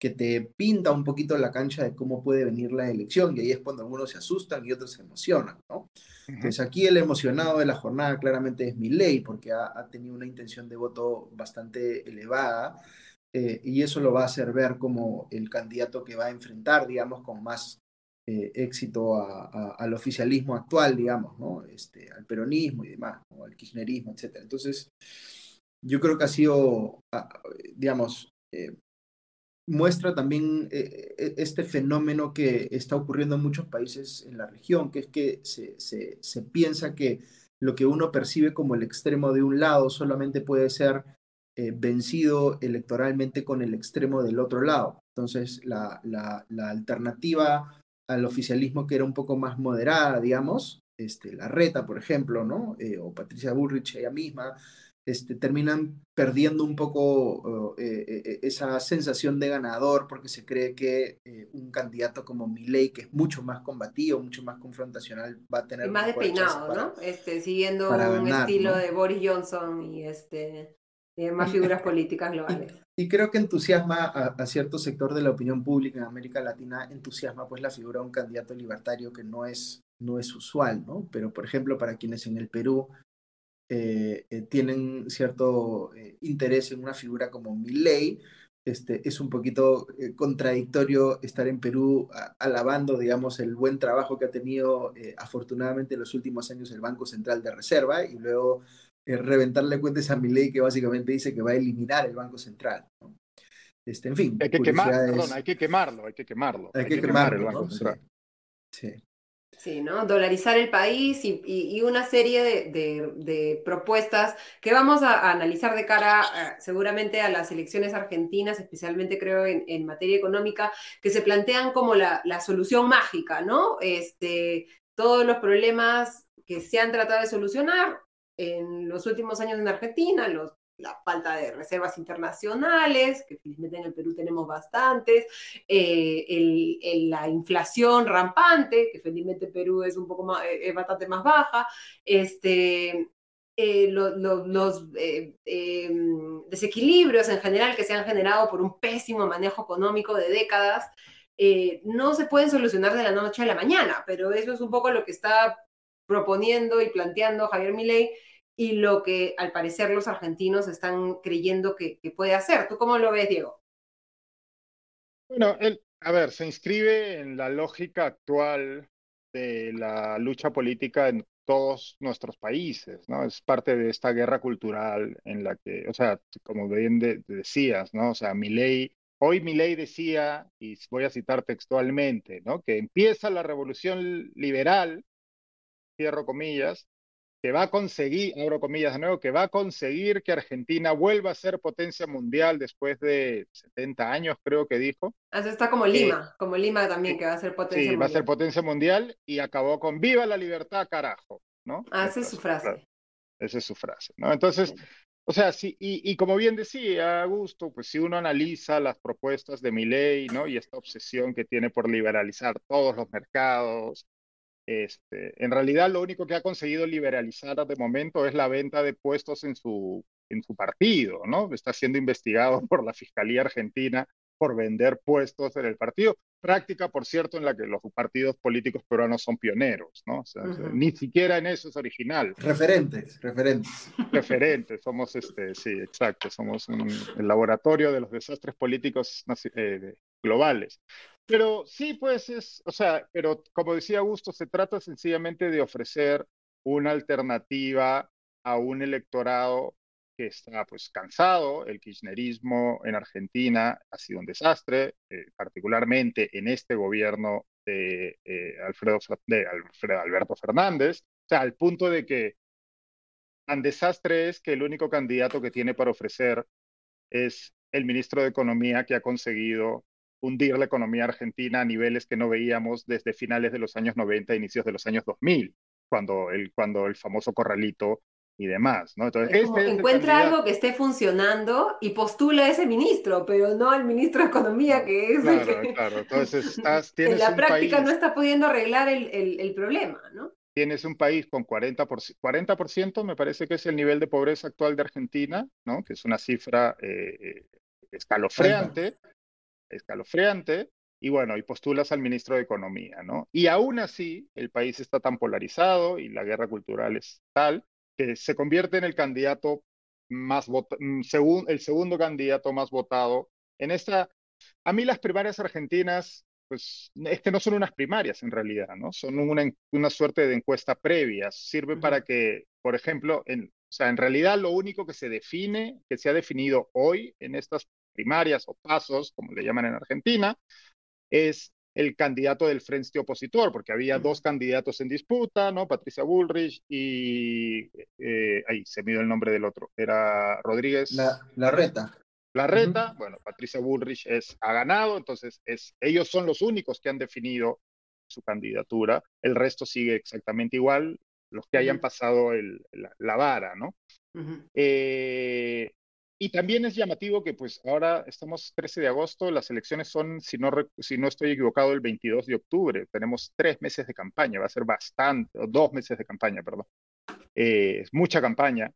que te pinta un poquito la cancha de cómo puede venir la elección y ahí es cuando algunos se asustan y otros se emocionan, ¿no? Entonces aquí el emocionado de la jornada claramente es ley porque ha, tenido una intención de voto bastante elevada eh, y eso lo va a hacer ver como el candidato que va a enfrentar, digamos, con más eh, éxito al oficialismo actual, digamos, ¿no? Este, al peronismo y demás, al kirchnerismo, etc. Entonces, yo creo que ha sido, digamos, eh, muestra también eh, este fenómeno que está ocurriendo en muchos países en la región, que es que se, se, piensa que lo que uno percibe como el extremo de un lado solamente puede ser vencido electoralmente con el extremo del otro lado. Entonces, la, la, alternativa al oficialismo que era un poco más moderada, digamos, este, la Reta, por ejemplo, ¿no? Eh, o Patricia Bullrich ella misma, este, terminan perdiendo un poco eh, eh, esa sensación de ganador porque se cree que un candidato como Milley, que es mucho más combativo, mucho más confrontacional, va a tener... Y más despeinado, ¿no? Este, siguiendo un estilo de Boris Johnson y este más figuras políticas globales. Y, creo que entusiasma a, cierto sector de la opinión pública en América Latina, entusiasma pues la figura de un candidato libertario que no es, no es usual, ¿no? Pero, por ejemplo, para quienes en el Perú eh, eh, tienen cierto eh, interés en una figura como Milley, este, es un poquito contradictorio estar en Perú alabando, digamos, el buen trabajo que ha tenido afortunadamente en los últimos años el Banco Central de Reserva y luego reventarle cuentas a mi ley que básicamente dice que va a eliminar el Banco Central. Este, en fin. Hay que, perdón, hay que quemarlo, hay que quemarlo. Hay, que, quemarlo, el Banco Central. Sí. sí. ¿No? Dolarizar el país y, una serie de, propuestas que vamos a, analizar de cara eh, seguramente a las elecciones argentinas, especialmente creo en, materia económica, que se plantean como la, la, solución mágica, ¿no? Este, todos los problemas que se han tratado de solucionar en los últimos años en Argentina, los, la falta de reservas internacionales, que felizmente en el Perú tenemos bastantes, eh, la inflación rampante, que felizmente Perú es un poco más, eh, es bastante más baja, este, eh, los em, desequilibrios en general que se han generado por un pésimo manejo económico de décadas, no se pueden solucionar de la noche a la mañana, pero eso es un poco lo que está proponiendo y planteando Javier Milei y lo que al parecer los argentinos están creyendo que, puede hacer. ¿Tú cómo lo ves, Diego? Bueno, él, a ver, se inscribe en la lógica actual de la lucha política en todos nuestros países, ¿no? Es parte de esta guerra cultural en la que, o sea, como bien decías, ¿no? O sea, ley, hoy ley decía, y voy a citar textualmente, ¿no? Que empieza la revolución liberal, cierro comillas, que va a conseguir, abro comillas de nuevo, que va a conseguir que Argentina vuelva a ser potencia mundial después de 70 años, creo que dijo. Eso está como Lima, como Lima también, que va a ser potencia mundial. Sí, va a ser potencia mundial y acabó con viva la libertad, carajo, ¿no? Ah, esa es su frase. Esa es su frase, ¿no? Entonces, o sea, sí, y, y, como bien decía Augusto, pues si uno analiza las propuestas de Milei, ¿no? Y esta obsesión que tiene por liberalizar todos los mercados, este, en realidad lo único que ha conseguido liberalizar de momento es la venta de puestos en su, en su partido, ¿no? Está siendo investigado por la Fiscalía Argentina por vender puestos en el partido. Práctica, por cierto, en la que los partidos políticos peruanos son pioneros, ¿no? Ni siquiera en eso es original. Referentes, referentes. Referentes, somos, este, sí, exacto, somos el laboratorio de los desastres políticos eh, globales. Pero sí, pues es, o sea, pero como decía Augusto, se trata sencillamente de ofrecer una alternativa a un electorado que está pues cansado, el kirchnerismo en Argentina ha sido un desastre, eh, particularmente en este gobierno de, eh, Alfredo, de Alfredo Alberto Fernández, o sea, al punto de que tan desastre es que el único candidato que tiene para ofrecer es el ministro de Economía que ha conseguido hundir la economía argentina a niveles que no veíamos desde finales de los años 90, inicios de los años 2000, cuando el, cuando el famoso corralito y demás, ¿no? Entonces, este encuentra algo que esté funcionando y postula a ese ministro, pero no al ministro de Economía, que es... Claro, claro. Entonces, estás, tienes en la práctica no está pudiendo arreglar el, el, el, problema, ¿no? Tienes un país con 40%, 40%, me parece que es el nivel de pobreza actual de Argentina, ¿no? Que es una cifra eh, escalofriante, escalofriante, y bueno, y postulas al ministro de Economía, ¿no? Y aún así, el país está tan polarizado y la guerra cultural es tal que se convierte en el candidato más votado, mm, el segundo candidato más votado en esta. A mí las primarias argentinas, pues es que no son unas primarias en realidad, ¿no? Son una, una suerte de encuesta previa. Sirve para que, por ejemplo, en, o sea, en realidad lo único que se define, que se ha definido hoy en estas primarias o pasos, como le llaman en Argentina, es el candidato del frente opositor, porque había dos candidatos en disputa, ¿no? Patricia Bullrich y eh, ahí se me dio el nombre del otro, era Rodríguez. La, la Reta. La Reta, bueno, Patricia Bullrich es, ha ganado, entonces es, ellos son los únicos que han definido su candidatura, el resto sigue exactamente igual, los que hayan pasado el, la, vara, ¿no? Y también es llamativo que pues ahora estamos 13 de agosto, las elecciones son, si no, si no estoy equivocado, el 22 de octubre. Tenemos tres meses de campaña, va a ser bastante, dos meses de campaña, perdón. Eh, es mucha campaña.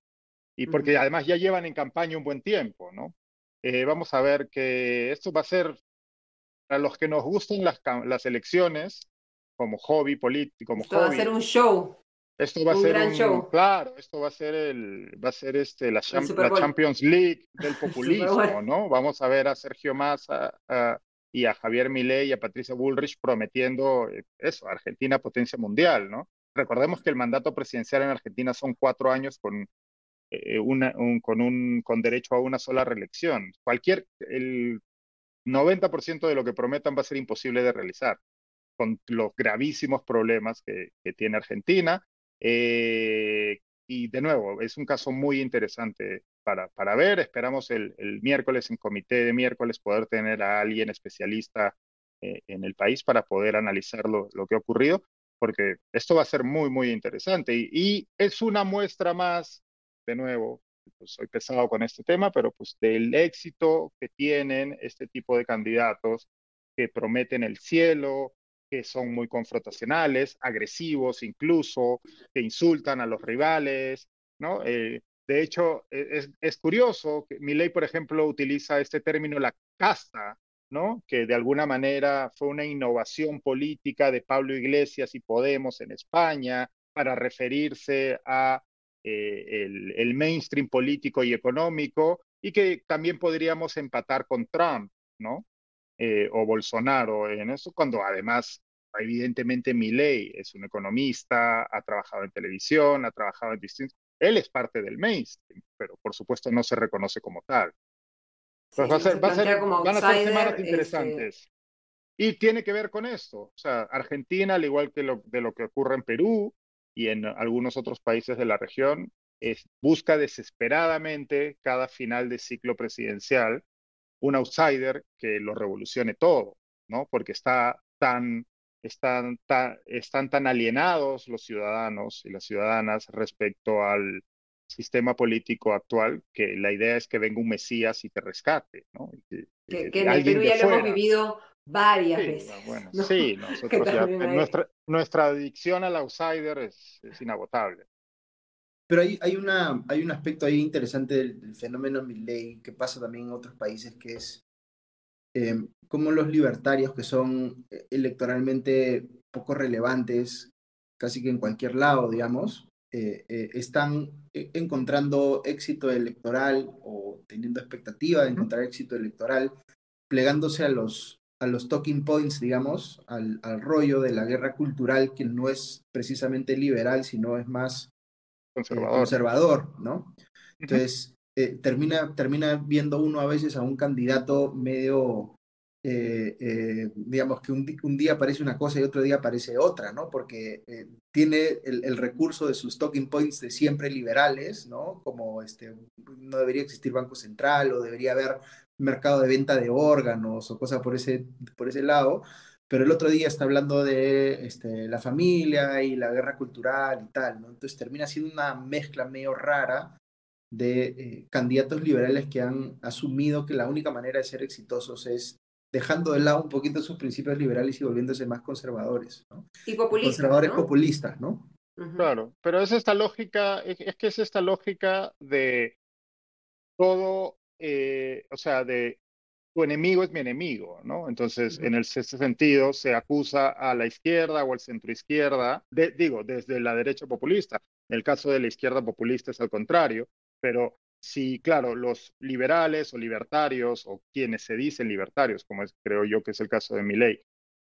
Y porque además ya llevan en campaña un buen tiempo, ¿no? Eh, vamos a ver que esto va a ser, a los que nos gusten las, las elecciones, como hobby político, como Va a ser un show. Esto va a ser un, claro, esto va a ser el, va a ser este la, Champions League del populismo, ¿no? Vamos a ver a Sergio Massa y a Javier Milei y a Patricia Bullrich prometiendo eh, eso, Argentina potencia mundial, ¿no? Recordemos que el mandato presidencial en Argentina son cuatro años con eh, una, un, con un con derecho a una sola reelección. Cualquier el 90% de lo que prometan va a ser imposible de realizar con los gravísimos problemas que, que tiene Argentina eh, y de nuevo, es un caso muy interesante para, para ver. Esperamos el, el, miércoles en comité de miércoles poder tener a alguien especialista eh, en el país para poder analizar lo, lo, que ha ocurrido, porque esto va a ser muy, muy interesante. Y, y es una muestra más, de nuevo, pues soy pesado con este tema, pero pues del éxito que tienen este tipo de candidatos que prometen el cielo, que son muy confrontacionales, agresivos incluso, que insultan a los rivales, ¿no? Eh, de hecho, e, es, curioso que mi ley, por ejemplo, utiliza este término la casta, ¿no? Que de alguna manera fue una innovación política de Pablo Iglesias y Podemos en España para referirse a eh, el, mainstream político y económico y que también podríamos empatar con Trump, ¿no? Eh, o Bolsonaro en eso, cuando además evidentemente Milley es un economista, ha trabajado en televisión, ha trabajado en distintos... Él es parte del mainstream, pero por supuesto no se reconoce como tal. Entonces va a ser, van a ser semanas este interesantes. Y tiene que ver con esto. O sea, Argentina, al igual que lo, de lo que ocurre en Perú y en algunos otros países de la región, es, busca desesperadamente cada final de ciclo presidencial un outsider que lo revolucione todo, ¿no? Porque está tan, están, tan, están tan alienados los ciudadanos y las ciudadanas respecto al sistema político actual que la idea es que venga un Mesías y te rescate, ¿no? Que, en el Perú ya lo hemos vivido varias veces. Bueno, sí, nosotros ya, nuestra, nuestra adicción al outsider es, es inagotable. Pero hay, hay, una, hay un aspecto ahí interesante del, fenómeno Milley que pasa también en otros países, que es eh, como los libertarios, que son eh, electoralmente poco relevantes, casi que en cualquier lado, digamos, eh, están encontrando éxito electoral o teniendo expectativa de encontrar éxito electoral, plegándose a los, a los talking points, digamos, al, al rollo de la guerra cultural que no es precisamente liberal, sino es más conservador, conservador ¿no? Entonces, termina, termina viendo uno a veces a un candidato medio eh, eh, digamos que un, día aparece una cosa y otro día aparece otra, ¿no? Porque tiene el, recurso de sus talking points de siempre liberales, ¿no? Como este, no debería existir Banco Central o debería haber mercado de venta de órganos o cosas por ese, por ese lado, pero el otro día está hablando de este, la familia y la guerra cultural y tal, ¿no? Entonces termina siendo una mezcla medio rara de eh, candidatos liberales que han asumido que la única manera de ser exitosos es dejando de lado un poquito sus principios liberales y volviéndose más conservadores, ¿no? Y populistas, Conservadores populistas, ¿no? Claro, pero es esta lógica, es, que es esta lógica de todo, eh, o sea, de tu enemigo es mi enemigo, ¿no? Entonces, en ese sentido, se acusa a la izquierda o al centro izquierda, digo, desde la derecha populista. En el caso de la izquierda populista es al contrario, pero si, claro, los liberales o libertarios o quienes se dicen libertarios, como es, creo yo que es el caso de Milley,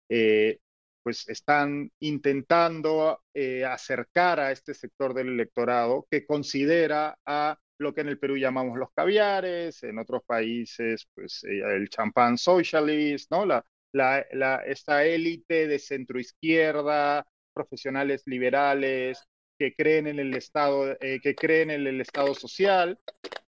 eh, pues están intentando eh, acercar a este sector del electorado que considera a lo que en el Perú llamamos los caviares, en otros países, pues eh, el champán socialist, ¿no? La, la, la, esta élite de centroizquierda, profesionales liberales, que creen en el Estado, eh, que creen en el Estado social,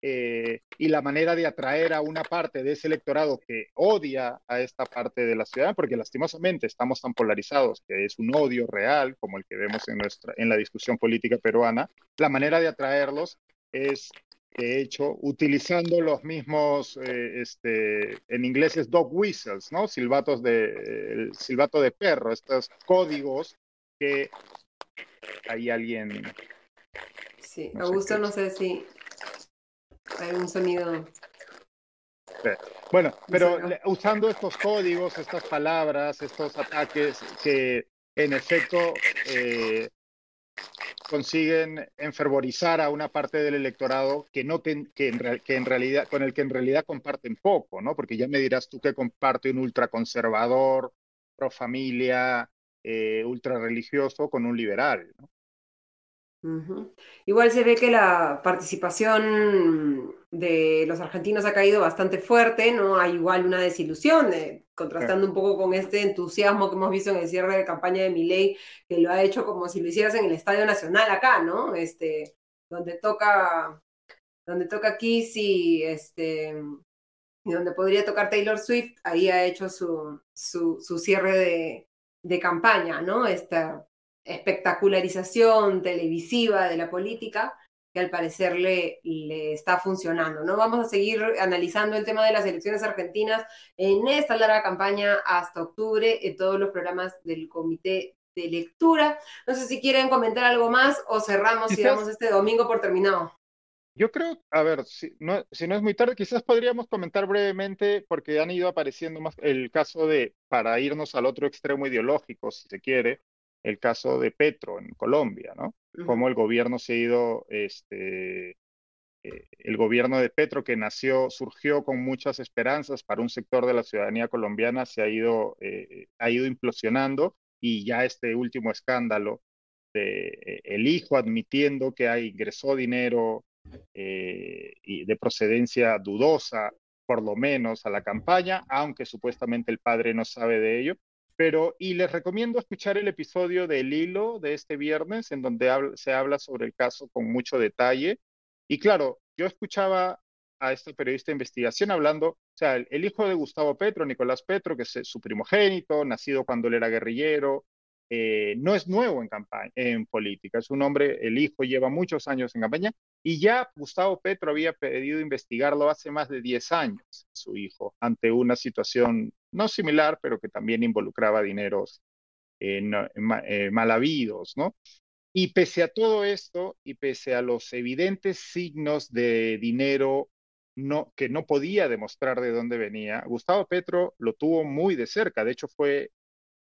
eh, y la manera de atraer a una parte de ese electorado que odia a esta parte de la ciudad, porque lastimosamente estamos tan polarizados que es un odio real, como el que vemos en, nuestra, en la discusión política peruana, la manera de atraerlos es de hecho, utilizando los mismos, eh, este, en inglés es dog whistles, ¿no? Silbatos de, silbato de perro, estos códigos que hay alguien. Sí, Augusto, no sé si hay un sonido. Bueno, pero usando estos códigos, estas palabras, estos ataques que en efecto eh, consiguen enfervorizar a una parte del electorado que no que, en, realidad con el que en realidad comparten poco, ¿no? Porque ya me dirás tú que comparte un ultraconservador, pro familia, eh, ultra religioso con un liberal, ¿no? Igual se ve que la participación de los argentinos ha caído bastante fuerte, ¿no? Hay igual una desilusión, eh, contrastando un poco con este entusiasmo que hemos visto en el cierre de campaña de Milei, que lo ha hecho como si lo hicieras en el Estadio Nacional acá, ¿no? Este, donde toca, donde toca Kiss y este, y donde podría tocar Taylor Swift, ahí ha hecho su, su, su cierre de, de campaña, ¿no? Esta espectacularización televisiva de la política que al parecer le, le, está funcionando. ¿no? Vamos a seguir analizando el tema de las elecciones argentinas en esta larga campaña hasta octubre en todos los programas del comité de lectura. No sé si quieren comentar algo más o cerramos y damos este domingo por terminado. Yo creo, a ver, si no, si no es muy tarde, quizás podríamos comentar brevemente, porque han ido apareciendo más el caso de, para irnos al otro extremo ideológico, si se quiere, el caso de Petro en Colombia, ¿no? Cómo el gobierno se ha ido, este, eh, el gobierno de Petro que nació, surgió con muchas esperanzas para un sector de la ciudadanía colombiana, se ha ido, eh, ha ido implosionando y ya este último escándalo de eh, el hijo admitiendo que ingresó dinero y de procedencia dudosa, por lo menos a la campaña, aunque supuestamente el padre no sabe de ello, pero, y les recomiendo escuchar el episodio del hilo de este viernes, en donde se habla sobre el caso con mucho detalle. Y claro, yo escuchaba a este periodista de investigación hablando, o sea, el, hijo de Gustavo Petro, Nicolás Petro, que es su primogénito, nacido cuando él era guerrillero, eh, no es nuevo en campaña, en política, es un hombre, el hijo lleva muchos años en campaña y ya Gustavo Petro había pedido investigarlo hace más de 10 años, su hijo, ante una situación no similar, pero que también involucraba dineros eh, eh, mal habidos, ¿no? Y pese a todo esto y pese a los evidentes signos de dinero no, que no podía demostrar de dónde venía, Gustavo Petro lo tuvo muy de cerca. De hecho, fue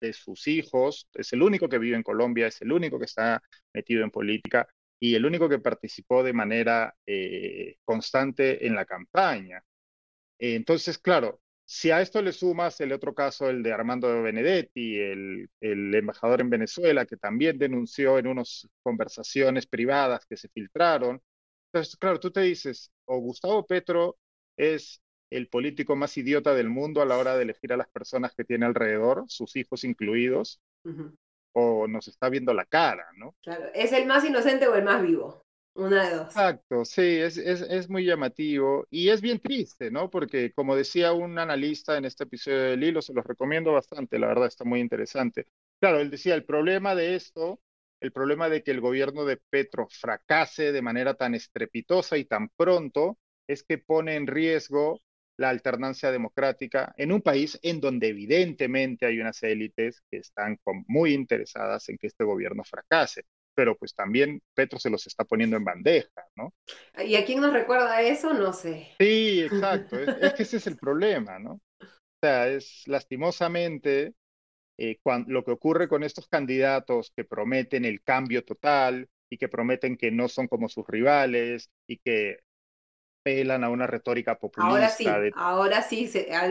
de sus hijos, es el único que vive en Colombia, es el único que está metido en política y el único que participó de manera eh, constante en la campaña. entonces, claro, si a esto le sumas el otro caso, el de Armando Benedetti, el, el embajador en Venezuela, que también denunció en unas conversaciones privadas que se filtraron, entonces, claro, tú te dices, o Gustavo Petro es el político más idiota del mundo a la hora de elegir a las personas que tiene alrededor, sus hijos incluidos, o nos está viendo la cara, ¿no? Claro, ¿es el más inocente o el más vivo? Una de dos. Exacto, sí, es, es, es, muy llamativo y es bien triste, ¿no? Porque como decía un analista en este episodio del hilo, se los recomiendo bastante, la verdad está muy interesante. Claro, él decía, el problema de esto, el problema de que el gobierno de Petro fracase de manera tan estrepitosa y tan pronto, es que pone en riesgo la alternancia democrática en un país en donde evidentemente hay unas élites que están muy interesadas en que este gobierno fracase pero pues también Petro se los está poniendo en bandeja, ¿no? ¿Y a quién nos recuerda eso? No sé. Sí, exacto, es, que ese es el problema, ¿no? O sea, es lastimosamente eh, lo que ocurre con estos candidatos que prometen el cambio total y que prometen que no son como sus rivales y que pelan a una retórica populista. Ahora sí, ahora sí,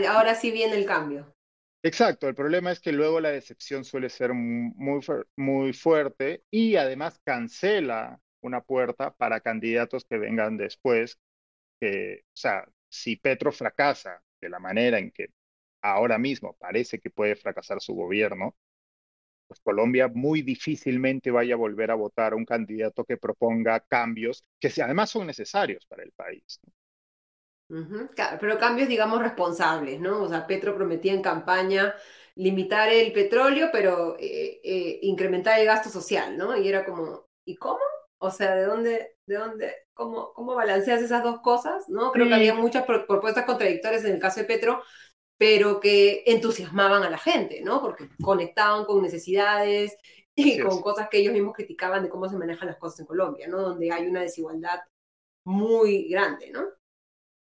ahora sí viene el cambio. Exacto, el problema es que luego la decepción suele ser muy, muy fuerte y además cancela una puerta para candidatos que vengan después. Que, o sea, si Petro fracasa de la manera en que ahora mismo parece que puede fracasar su gobierno, pues Colombia muy difícilmente vaya a volver a votar a un candidato que proponga cambios que además son necesarios para el país pero cambios, digamos, responsables, ¿no? O sea, Petro prometía en campaña limitar el petróleo, pero eh, eh, incrementar el gasto social, ¿no? Y era como, ¿y cómo? O sea, ¿de dónde, de dónde, cómo, cómo balanceas esas dos cosas? ¿No? Creo que había muchas propuestas contradictorias en el caso de Petro, pero que entusiasmaban a la gente, ¿no? Porque conectaban con necesidades y con cosas que ellos mismos criticaban de cómo se manejan las cosas en Colombia, ¿no? Donde hay una desigualdad muy grande, ¿no?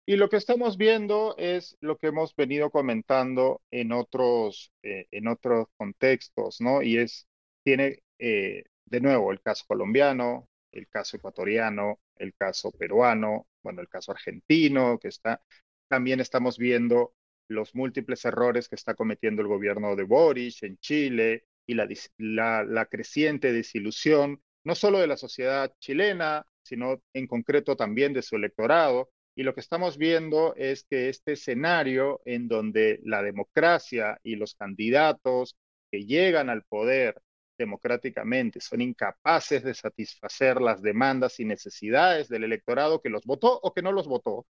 Y lo que estamos viendo es lo que hemos venido comentando en otros, eh, en otros contextos, ¿no? Y es, tiene eh, de nuevo el caso colombiano, el caso ecuatoriano, el caso peruano, bueno, el caso argentino, que está, también estamos viendo los múltiples errores que está cometiendo el gobierno de Boris en Chile y la, la, la creciente desilusión, no solo de la sociedad chilena, sino en concreto también de su electorado, y lo que estamos viendo es que este escenario en donde la democracia y los candidatos que llegan al poder democráticamente son incapaces de satisfacer las demandas y necesidades del electorado que los votó o que no los votó,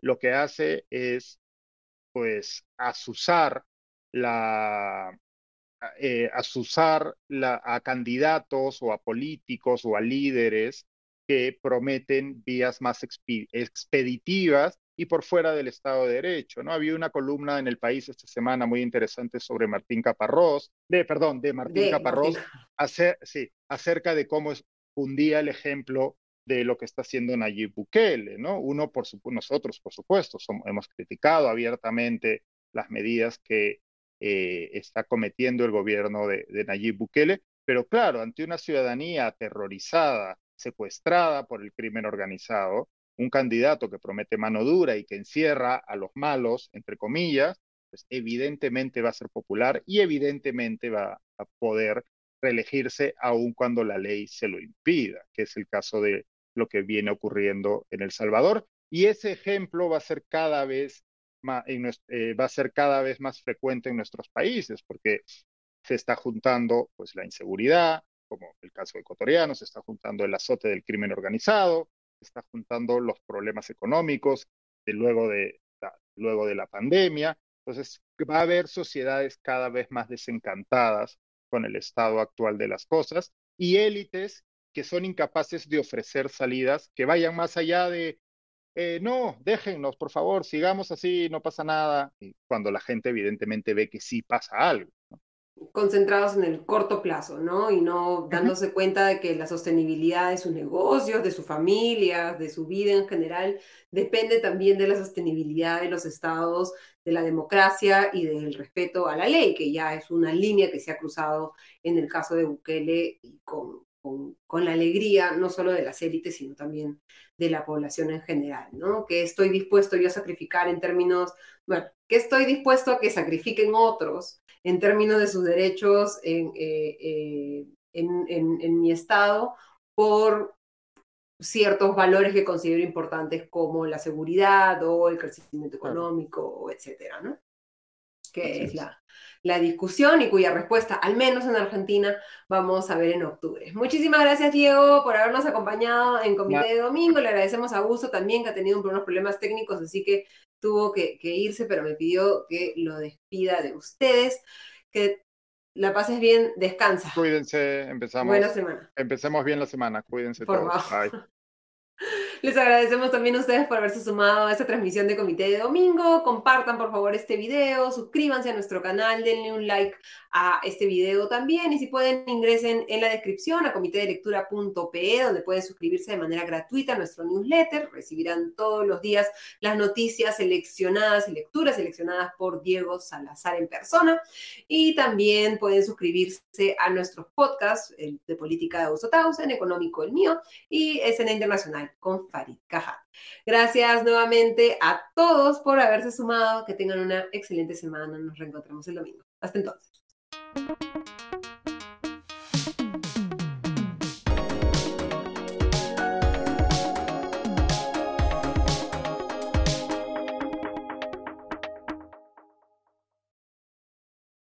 lo que hace es pues asusar la eh, asusar la, a candidatos o a políticos o a líderes que prometen vías más expeditivas y por fuera del Estado de Derecho. ¿no? Había una columna en el país esta semana muy interesante sobre Martín Caparrós, de, perdón, de Martín Caparrós, sí, acerca de cómo fundía el ejemplo de lo que está haciendo Nayib Bukele. ¿no? Uno, por nosotros, por supuesto, hemos criticado abiertamente las medidas que eh, está cometiendo el gobierno de, de Nayib Bukele, pero claro, ante una ciudadanía aterrorizada, secuestrada por el crimen organizado, un candidato que promete mano dura y que encierra a los malos, entre comillas, pues evidentemente va a ser popular y evidentemente va a poder reelegirse aun cuando la ley se lo impida, que es el caso de lo que viene ocurriendo en El Salvador. Y ese ejemplo va a ser cada vez más, eh, va a ser cada vez más frecuente en nuestros países, porque se está juntando pues la inseguridad, como el caso ecuatoriano, se está juntando el azote del crimen organizado, se está juntando los problemas económicos de luego, de la, luego de la pandemia. Entonces, va a haber sociedades cada vez más desencantadas con el estado actual de las cosas y élites que son incapaces de ofrecer salidas que vayan más allá de, eh, no, déjennos, por favor, sigamos así, no pasa nada, cuando la gente evidentemente ve que sí pasa algo concentrados en el corto plazo, ¿no? Y no dándose cuenta de que la sostenibilidad de sus negocios, de su familia, de su vida en general, depende también de la sostenibilidad de los estados, de la democracia y del respeto a la ley, que ya es una línea que se ha cruzado en el caso de Bukele y con, con, la alegría no solo de las élites, sino también de la población en general, ¿no? Que estoy dispuesto yo a sacrificar en términos, bueno, que estoy dispuesto a que sacrifiquen otros en términos de sus derechos en, eh, eh, en, en, mi estado por ciertos valores que considero importantes como la seguridad o el crecimiento económico, etcétera, ¿no? Que es, la, la discusión y cuya respuesta, al menos en Argentina, vamos a ver en octubre. Muchísimas gracias, Diego, por habernos acompañado en Comité de Domingo. Le agradecemos a Augusto también, que ha tenido unos problemas técnicos, así que tuvo que, que irse, pero me pidió que lo despida de ustedes. Que la pases bien, descansa. Cuídense, empezamos. Buena semana. Empecemos bien la semana, cuídense Por todos. favor. Bye. Les agradecemos también a ustedes por haberse sumado a esta transmisión de Comité de Domingo. Compartan por favor este video, suscríbanse a nuestro canal, denle un like a este video también y si pueden ingresen en la descripción a comitedelectura.pe donde pueden suscribirse de manera gratuita a nuestro newsletter. Recibirán todos los días las noticias seleccionadas y lecturas seleccionadas por Diego Salazar en persona y también pueden suscribirse a nuestros podcasts, el de política de Augusto Tausen, económico el mío y escena internacional con Farid Caja. Gracias nuevamente a todos por haberse sumado. Que tengan una excelente semana. Nos reencontramos el domingo. Hasta entonces.